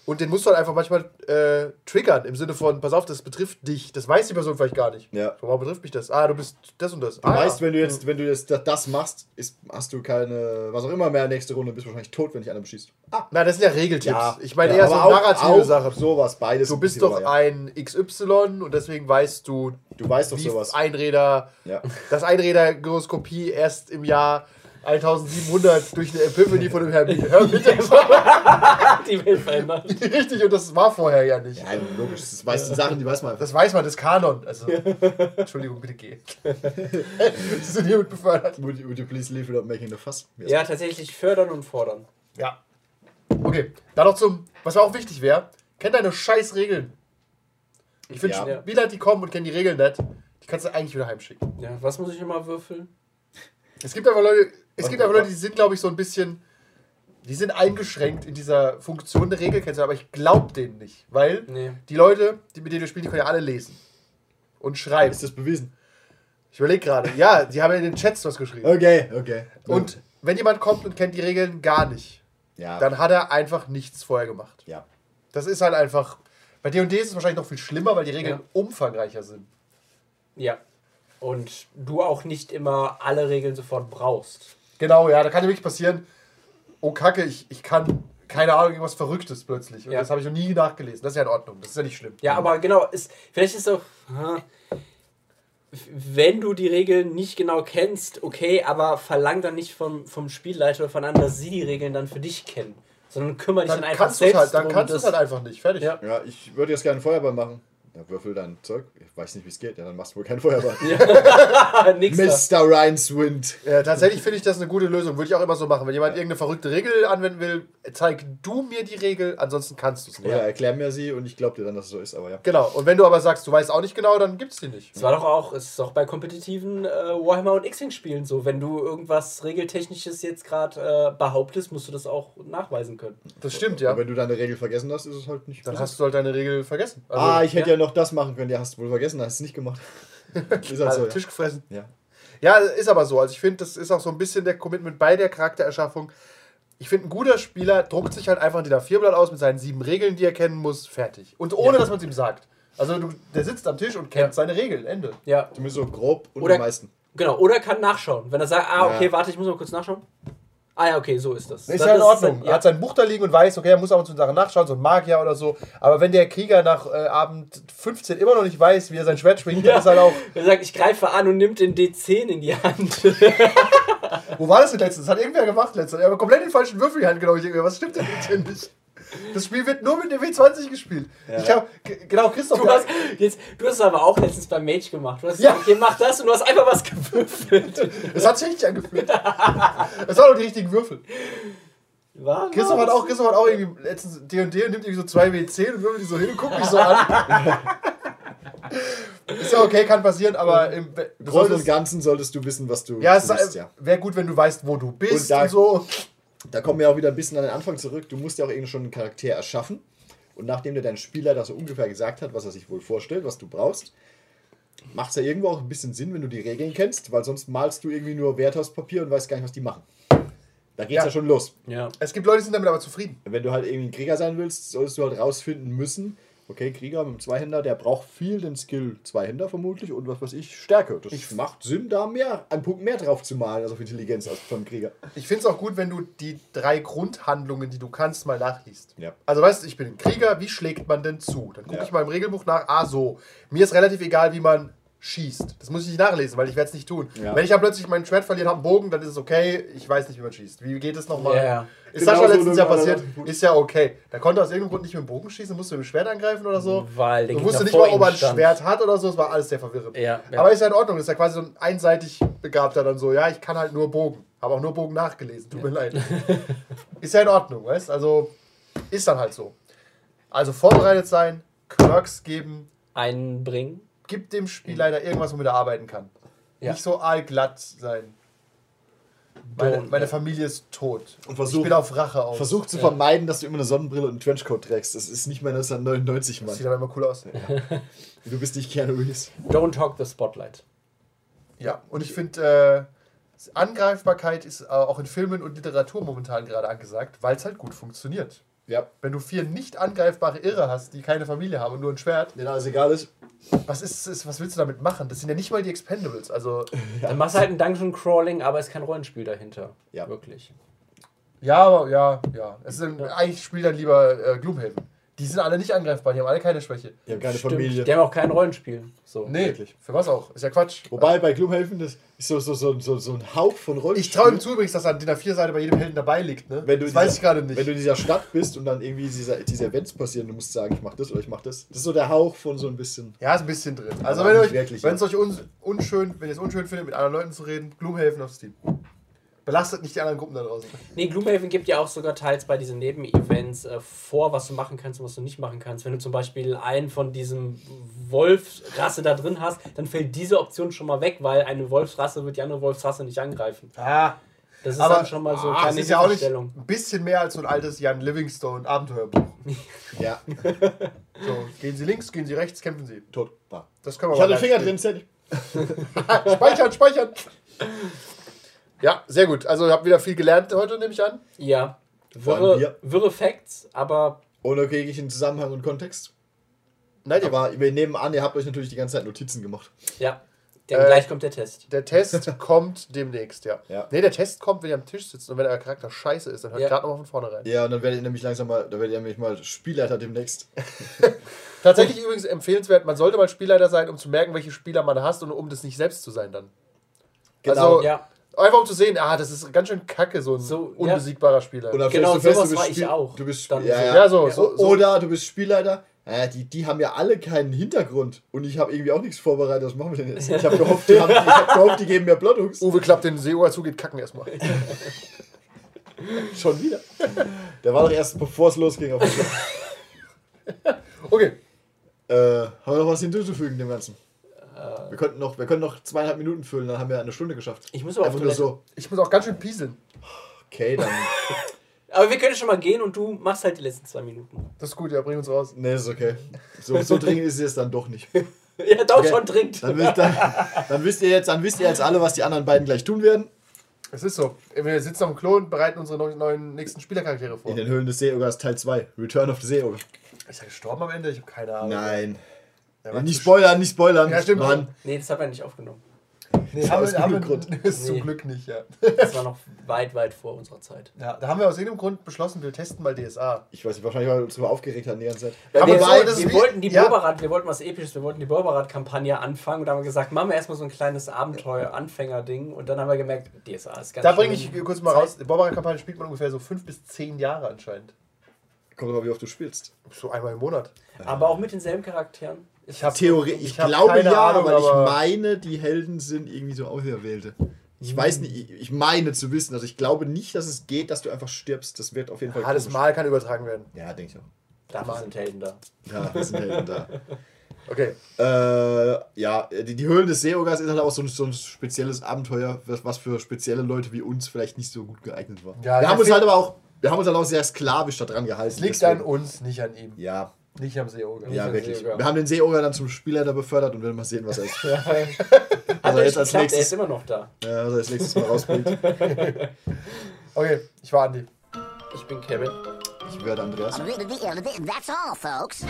und den musst du halt einfach manchmal äh, triggern, im Sinne von, pass auf, das betrifft dich. Das weiß die Person vielleicht gar nicht. Ja. Warum betrifft mich das? Ah, du bist das und das. Du ah, weißt, ja. wenn du jetzt, wenn du jetzt das, machst, ist, hast du keine, was auch immer mehr nächste Runde, bist wahrscheinlich tot, wenn dich einer beschießt. Ah, Na, das sind ja Regeltipps. ich meine ja, eher so auch- narrative auch Sachen. Sowas, beides. Du bist doch ja. ein XY und deswegen weißt du, Du weißt doch wie sowas. Einräder, Ja. [laughs] dass Einräder-Gyroskopie erst im Jahr 1700 durch eine Epiphany von dem Herrn [laughs] Die Welt verändert. [laughs] Richtig, und das war vorher ja nicht. Ja, logisch. Das weißt du Sachen, die weiß man. Das weiß man, das ist Kanon. Also, Entschuldigung, bitte geh. [laughs] Sie sind hiermit befördert. Would you, would you please leave without making the fuss? Ja, tatsächlich fördern und fordern. Ja. Okay, dann noch zum, was auch wichtig wäre, kenn deine scheiß Regeln. Ich finde, Ja. Spieler, die kommen und kennen die Regeln nicht, die kannst du eigentlich wieder heimschicken. Ja, was muss ich nochmal würfeln? Es gibt aber Leute, es gibt aber Leute, die sind, glaube ich, so ein bisschen, die sind eingeschränkt in dieser Funktion der Regelkennung, aber ich glaube denen nicht, weil Nee. die Leute, die mit denen du spielst, die können ja alle lesen und schreiben. Ist das bewiesen? Ich überlege gerade, ja, die haben ja in den Chats was geschrieben. Okay, okay. Und wenn jemand kommt und kennt die Regeln gar nicht, ja, dann hat er einfach nichts vorher gemacht. ja. Das ist halt einfach. Bei D&D ist es wahrscheinlich noch viel schlimmer, weil die Regeln Ja. umfangreicher sind. Ja. Und du auch nicht immer alle Regeln sofort brauchst. Genau, ja, da kann ja wirklich passieren, oh Kacke, ich, ich kann, keine Ahnung, irgendwas Verrücktes plötzlich. Und Ja. das habe ich noch nie nachgelesen. Das ist ja in Ordnung, das ist ja nicht schlimm. Ja, aber genau, ist, vielleicht ist es auch. Wenn du die Regeln nicht genau kennst, okay, aber verlang dann nicht vom, vom Spielleiter oder von anderen, dass sie die Regeln dann für dich kennen. Sondern kümmere dich Dann dann, einfach kannst selbst halt, dann kannst du es halt einfach nicht. Fertig. Ja. Ja, ich würde jetzt gerne Feuerball machen. Ja, würfel dein Zeug. Ich weiß nicht, wie es geht. Ja, dann machst du wohl keinen Feuerball. Mr. Rhineswind. Äh, tatsächlich finde ich das eine gute Lösung. Würde ich auch immer so machen. Wenn jemand irgendeine verrückte Regel anwenden will, zeig du mir die Regel, ansonsten kannst du es nicht. Oder erklär mir sie und ich glaube dir dann, dass es so ist, aber ja. Genau. Und wenn du aber sagst, du weißt auch nicht genau, dann gibt es die nicht. Es war doch auch, es ist auch bei kompetitiven äh, Warhammer und X-Wing-Spielen so. Wenn du irgendwas Regeltechnisches jetzt gerade äh, behauptest, musst du das auch nachweisen können. Das stimmt, ja. Und wenn du deine Regel vergessen hast, ist es halt nicht. Dann hast du halt deine Regel vergessen. Also, ah, ich hätte ja. ja. noch das machen können. Ja, hast du wohl vergessen, hast es nicht gemacht. [laughs] ist halt also so. Ja. Tisch gefressen. Ja. Ja, ist aber so. Also ich finde, das ist auch so ein bisschen der Commitment bei der Charaktererschaffung. Ich finde, ein guter Spieler druckt sich halt einfach ein DIN A4-Blatt aus mit seinen sieben Regeln, die er kennen muss, fertig. Und ohne, Ja. dass man es ihm sagt. Also du, der sitzt am Tisch und kennt Ja. seine Regeln. Ende. Ja, Zumindest so grob und Oder- die meisten. genau. Oder kann nachschauen. Wenn er sagt, ah, okay, Ja. warte, ich muss mal kurz nachschauen. Ah ja, okay, so ist das. Ist Dann- ja in das Ordnung. dann- Er hat sein Buch da liegen und weiß, okay, er muss aber zu Sachen nachschauen, so ein Magier oder so. Aber wenn der Krieger nach äh, Abend 15 immer noch nicht weiß, wie er sein Schwert schwingt, dann ist halt auch. [laughs] Er sagt, ich greife an und nimmt den D10 in die Hand. [laughs] Wo war das denn letztens? Das hat irgendwer gemacht letztens. Er hat komplett den falschen Würfel in die Hand genommen. Was stimmt denn mit dir nicht? Das Spiel wird nur mit der W20 gespielt. Ich habe genau Christoph. Du hast, jetzt, du hast es aber auch letztens beim Mage gemacht. Du hast Ja. gesagt, okay, mach das und du hast einfach was gewürfelt. Es hat sich richtig angefühlt. Es waren doch die richtigen Würfel. War, Christoph hat auch, Christoph hat auch irgendwie letztens D&D und nimmt irgendwie so zwei W10 und würfelt die so hin und guckt mich so an. [laughs] Ist ja okay, kann passieren, aber im Großen und Ganzen solltest du wissen, was du ja, es tust, ja. wäre gut, wenn du weißt, wo du bist Und da- und so. Da kommen wir auch wieder ein bisschen an den Anfang zurück. Du musst ja auch irgendwie schon einen Charakter erschaffen. Und nachdem dir dein Spieler da so ungefähr gesagt hat, was er sich wohl vorstellt, was du brauchst, macht es ja irgendwo auch ein bisschen Sinn, wenn du die Regeln kennst, weil sonst malst du irgendwie nur Werte aufs Papier und weißt gar nicht, was die machen. Da geht's ja, Ja. schon los. Ja. Es gibt Leute, die sind damit aber zufrieden. Wenn du halt irgendwie ein Krieger sein willst, solltest du halt rausfinden müssen, okay, Krieger mit dem Zweihänder, der braucht viel den Skill Zweihänder vermutlich und was weiß ich, Stärke. Das macht Sinn, da mehr, einen Punkt mehr drauf zu malen, als auf Intelligenz als vom Krieger. Ich finde es auch gut, wenn du die drei Grundhandlungen, die du kannst, mal nachliest. Ja. Also weißt du, ich bin ein Krieger, wie schlägt man denn zu? Dann gucke Ja. ich mal im Regelbuch nach, ah so. Mir ist relativ egal, wie man schießt. Das muss ich nicht nachlesen, weil ich werde es nicht tun. Ja. Wenn ich dann plötzlich mein Schwert verliere und habe einen Bogen, dann ist es okay. Ich weiß nicht, wie man schießt. Wie geht es nochmal? Ja, ja. Ist Genau Sascha so letztens ja eine- passiert. Ist ja okay. Da konnte er aus irgendeinem Grund nicht mit dem Bogen schießen, musste mit dem Schwert angreifen oder so. Weil der Du wusste nicht mal, ob er ein stand. Schwert hat oder so. Es war alles sehr verwirrend. Ja, ja. Aber ist ja in Ordnung. Ist ja quasi so ein einseitig begabter dann so. Ja, ich kann halt nur Bogen. Habe auch nur Bogen nachgelesen. Tut mir leid. [laughs] ist ja in Ordnung, weißt Also ist dann halt so. Also vorbereitet sein, Quirks geben, Einbringen. Gibt dem Spielleiter irgendwas, womit er arbeiten kann. Ja. Nicht so allglatt sein. Meine, meine ja. Familie ist tot. Und versuch- ich bin auf Rache aus. Versuch zu vermeiden, dass du immer eine Sonnenbrille und einen Trenchcoat trägst. Das ist nicht mehr 1999, Das Mann. sieht aber immer cool aus. Du bist nicht Keanu Reeves. Don't talk the spotlight. Ja, und ich finde, äh, Angreifbarkeit ist äh, auch in Filmen und Literatur momentan gerade angesagt, weil es halt gut funktioniert. Ja. Wenn du vier nicht angreifbare Irre hast, die keine Familie haben und nur ein Schwert, Denen alles egal ist. was, ist, ist, was willst du damit machen? Das sind ja nicht mal die Expendables. Also, Dann machst du halt ein Dungeon Crawling, aber es ist kein Rollenspiel dahinter. Ja. Wirklich. ja, aber ja, ja. Es ist, Eigentlich spielt dann lieber äh, Gloomhaven. Die sind alle nicht angreifbar, die haben alle keine Schwäche. Die haben keine Stimmt. Familie. Die haben auch kein Rollenspiel. So. Nee, Wirklich. für was auch? Ist ja Quatsch. Wobei bei Gloomhaven, das ist so, so, so, so, so ein Hauch von Rollenspiel. Ich traue ihm zu übrigens, dass an DIN A4-Seite bei jedem Helden dabei liegt. Ne? Wenn du das in weiß dieser- ich gerade nicht. Wenn du in dieser Stadt bist und dann irgendwie diese, diese Events passieren, du musst sagen, ich mach das oder ich mach das. Das ist so der Hauch von so ein bisschen. Ja, ist ein bisschen drin. Also wenn, nicht euch, wirklich, wenn es ja. euch un, unschön, wenn ihr es unschön findet, mit anderen Leuten zu reden, Gloomhaven auf Steam. Belastet nicht die anderen Gruppen da draußen. Nee, Gloomhaven gibt ja auch sogar teils bei diesen Nebenevents äh, vor, was du machen kannst und was du nicht machen kannst. Wenn du zum Beispiel einen von diesem Wolfsrasse da drin hast, dann fällt diese Option schon mal weg, weil eine Wolfsrasse wird die andere Wolfsrasse nicht angreifen. Ah, Das ist aber dann schon mal so ah, keine ist ja auch nicht ein bisschen mehr als so ein altes Jan Livingstone Abenteuerbuch. [laughs] Ja, [laughs] So, gehen Sie links, gehen Sie rechts, kämpfen Sie. tot. Das können wir Ich hatte Finger drin, Sally. [laughs] Speichern, speichern. Ja, sehr gut. Also ihr habt wieder viel gelernt heute, nehme ich an. Ja. Wirre, wir. wirre Facts, aber Ohne jeglichen Zusammenhang und Kontext. Nein, Aber wir nehmen an, ihr habt euch natürlich die ganze Zeit Notizen gemacht. ja. Der, Äh, gleich kommt der Test. der Test [laughs] kommt demnächst, ja. Ja. Nee, der Test kommt, wenn ihr am Tisch sitzt und wenn euer Charakter scheiße ist, dann hört Ja. gerade nochmal von vorne rein. Ja, und dann werdet ihr nämlich langsam mal, da werdet ihr nämlich mal Spielleiter demnächst. [laughs] Tatsächlich übrigens empfehlenswert, man sollte mal Spielleiter sein, um zu merken, welche Spieler man hast und um das nicht selbst zu sein dann. Genau. Also, Ja. Einfach um zu sehen, ah, das ist ganz schön kacke, so ein So, ja. unbesiegbarer Spieler. Und dann Genau, sowas du bist war ich Spiel- auch. Du bist Dann ja, so. ja. ja, so, so, so. Oder du bist Spielleiter. Äh, die, die haben ja alle keinen Hintergrund. Und ich habe irgendwie auch nichts vorbereitet. Was machen wir denn jetzt? Ich habe gehofft, die, haben, ich hab gehofft, die geben mir Plottungs. Uwe klappt den Seeohr zu, geht kacken erstmal. [laughs] Schon wieder. Der war doch erst, bevor es losging. Auf. Okay. äh, haben wir noch was hinzuzufügen dem Ganzen? Wir könnten, noch, wir können noch zweieinhalb Minuten füllen, dann haben wir eine Stunde geschafft. Ich muss aber auf Einfach nur Toilette. so. Ich muss auch ganz schön pieseln. Okay, dann. [laughs] Aber wir können schon mal gehen und du machst halt die letzten zwei Minuten. Das ist gut, ja, bring uns raus. Nee, ist okay. So, so dringend ist es dann doch nicht. [laughs] Ja, doch Okay. schon trinkt. Dann, wisst- dann, dann, wisst ihr jetzt, dann wisst ihr jetzt alle, was die anderen beiden gleich tun werden. Es ist so. Wir sitzen auf dem Klo und bereiten unsere neuen, neuen nächsten Spielercharaktere vor. In den Höhlen des Seeogers Teil 2. Return of the Seeoger. Ist er gestorben am Ende? Ich habe keine Ahnung. Nein. War Nicht spoilern, nicht spoilern. Ja, stimmt. Mann. Nee, das hat er nicht aufgenommen. Nee, haben aus wir, haben Grund. [laughs] ist zum Nee. Glück nicht, ja. Das war noch weit, weit vor unserer Zeit. ja. Da haben wir aus irgendeinem Grund beschlossen, wir testen mal DSA. Ich weiß nicht, wahrscheinlich, weil wir uns darüber aufgeregt haben die ganze Zeit. Ja, Aber wir, wollten, das wir wollten die ja. Borberat, wir wollten was Episches, wir wollten die Borberat-Kampagne anfangen und da haben wir gesagt, machen wir erstmal so ein kleines Abenteuer-Anfänger-Ding und dann haben wir gemerkt, DSA ist ganz Da bringe ich kurz mal Zeit. raus. Die Barbara-Kampagne spielt man ungefähr so fünf bis zehn Jahre anscheinend. Kommt aber, wie oft du spielst. So einmal im Monat. Aber auch mit denselben Charakteren. Ich habe Theorie, ich, ich hab glaube keine ja, Ahnung, weil ich aber- meine, die Helden sind irgendwie so Auserwählte. Ich weiß nicht, ich- meine zu wissen, also ich glaube nicht, dass es geht, dass du einfach stirbst. Das wird auf jeden Fall. Ah, das komisch. Mal kann übertragen werden. Ja, denke ich auch. Dafür sind Helden da. Ja, wir sind Helden da. [laughs] Okay. Äh, ja, die, die Höhlen des Seeogers ist halt auch so ein, so ein spezielles Abenteuer, was, was für spezielle Leute wie uns vielleicht nicht so gut geeignet war. Ja, wir haben uns halt aber auch, wir haben uns halt auch sehr sklavisch daran gehalten. Es liegt deswegen- an uns, nicht an ihm. Ja, Nicht am Seeoger. ja, wirklich. Seeoger. Wir haben den Seeoger dann zum Spielleiter befördert und werden mal sehen, was er ist. [laughs] [laughs] Hat Also er jetzt nicht als geklappt, er nächstes- ist immer noch da. Ja, er als nächstes mal rausbringt. [laughs] Okay, ich war Andi. Ich bin Kevin. Ich werde Andreas. That's all, folks.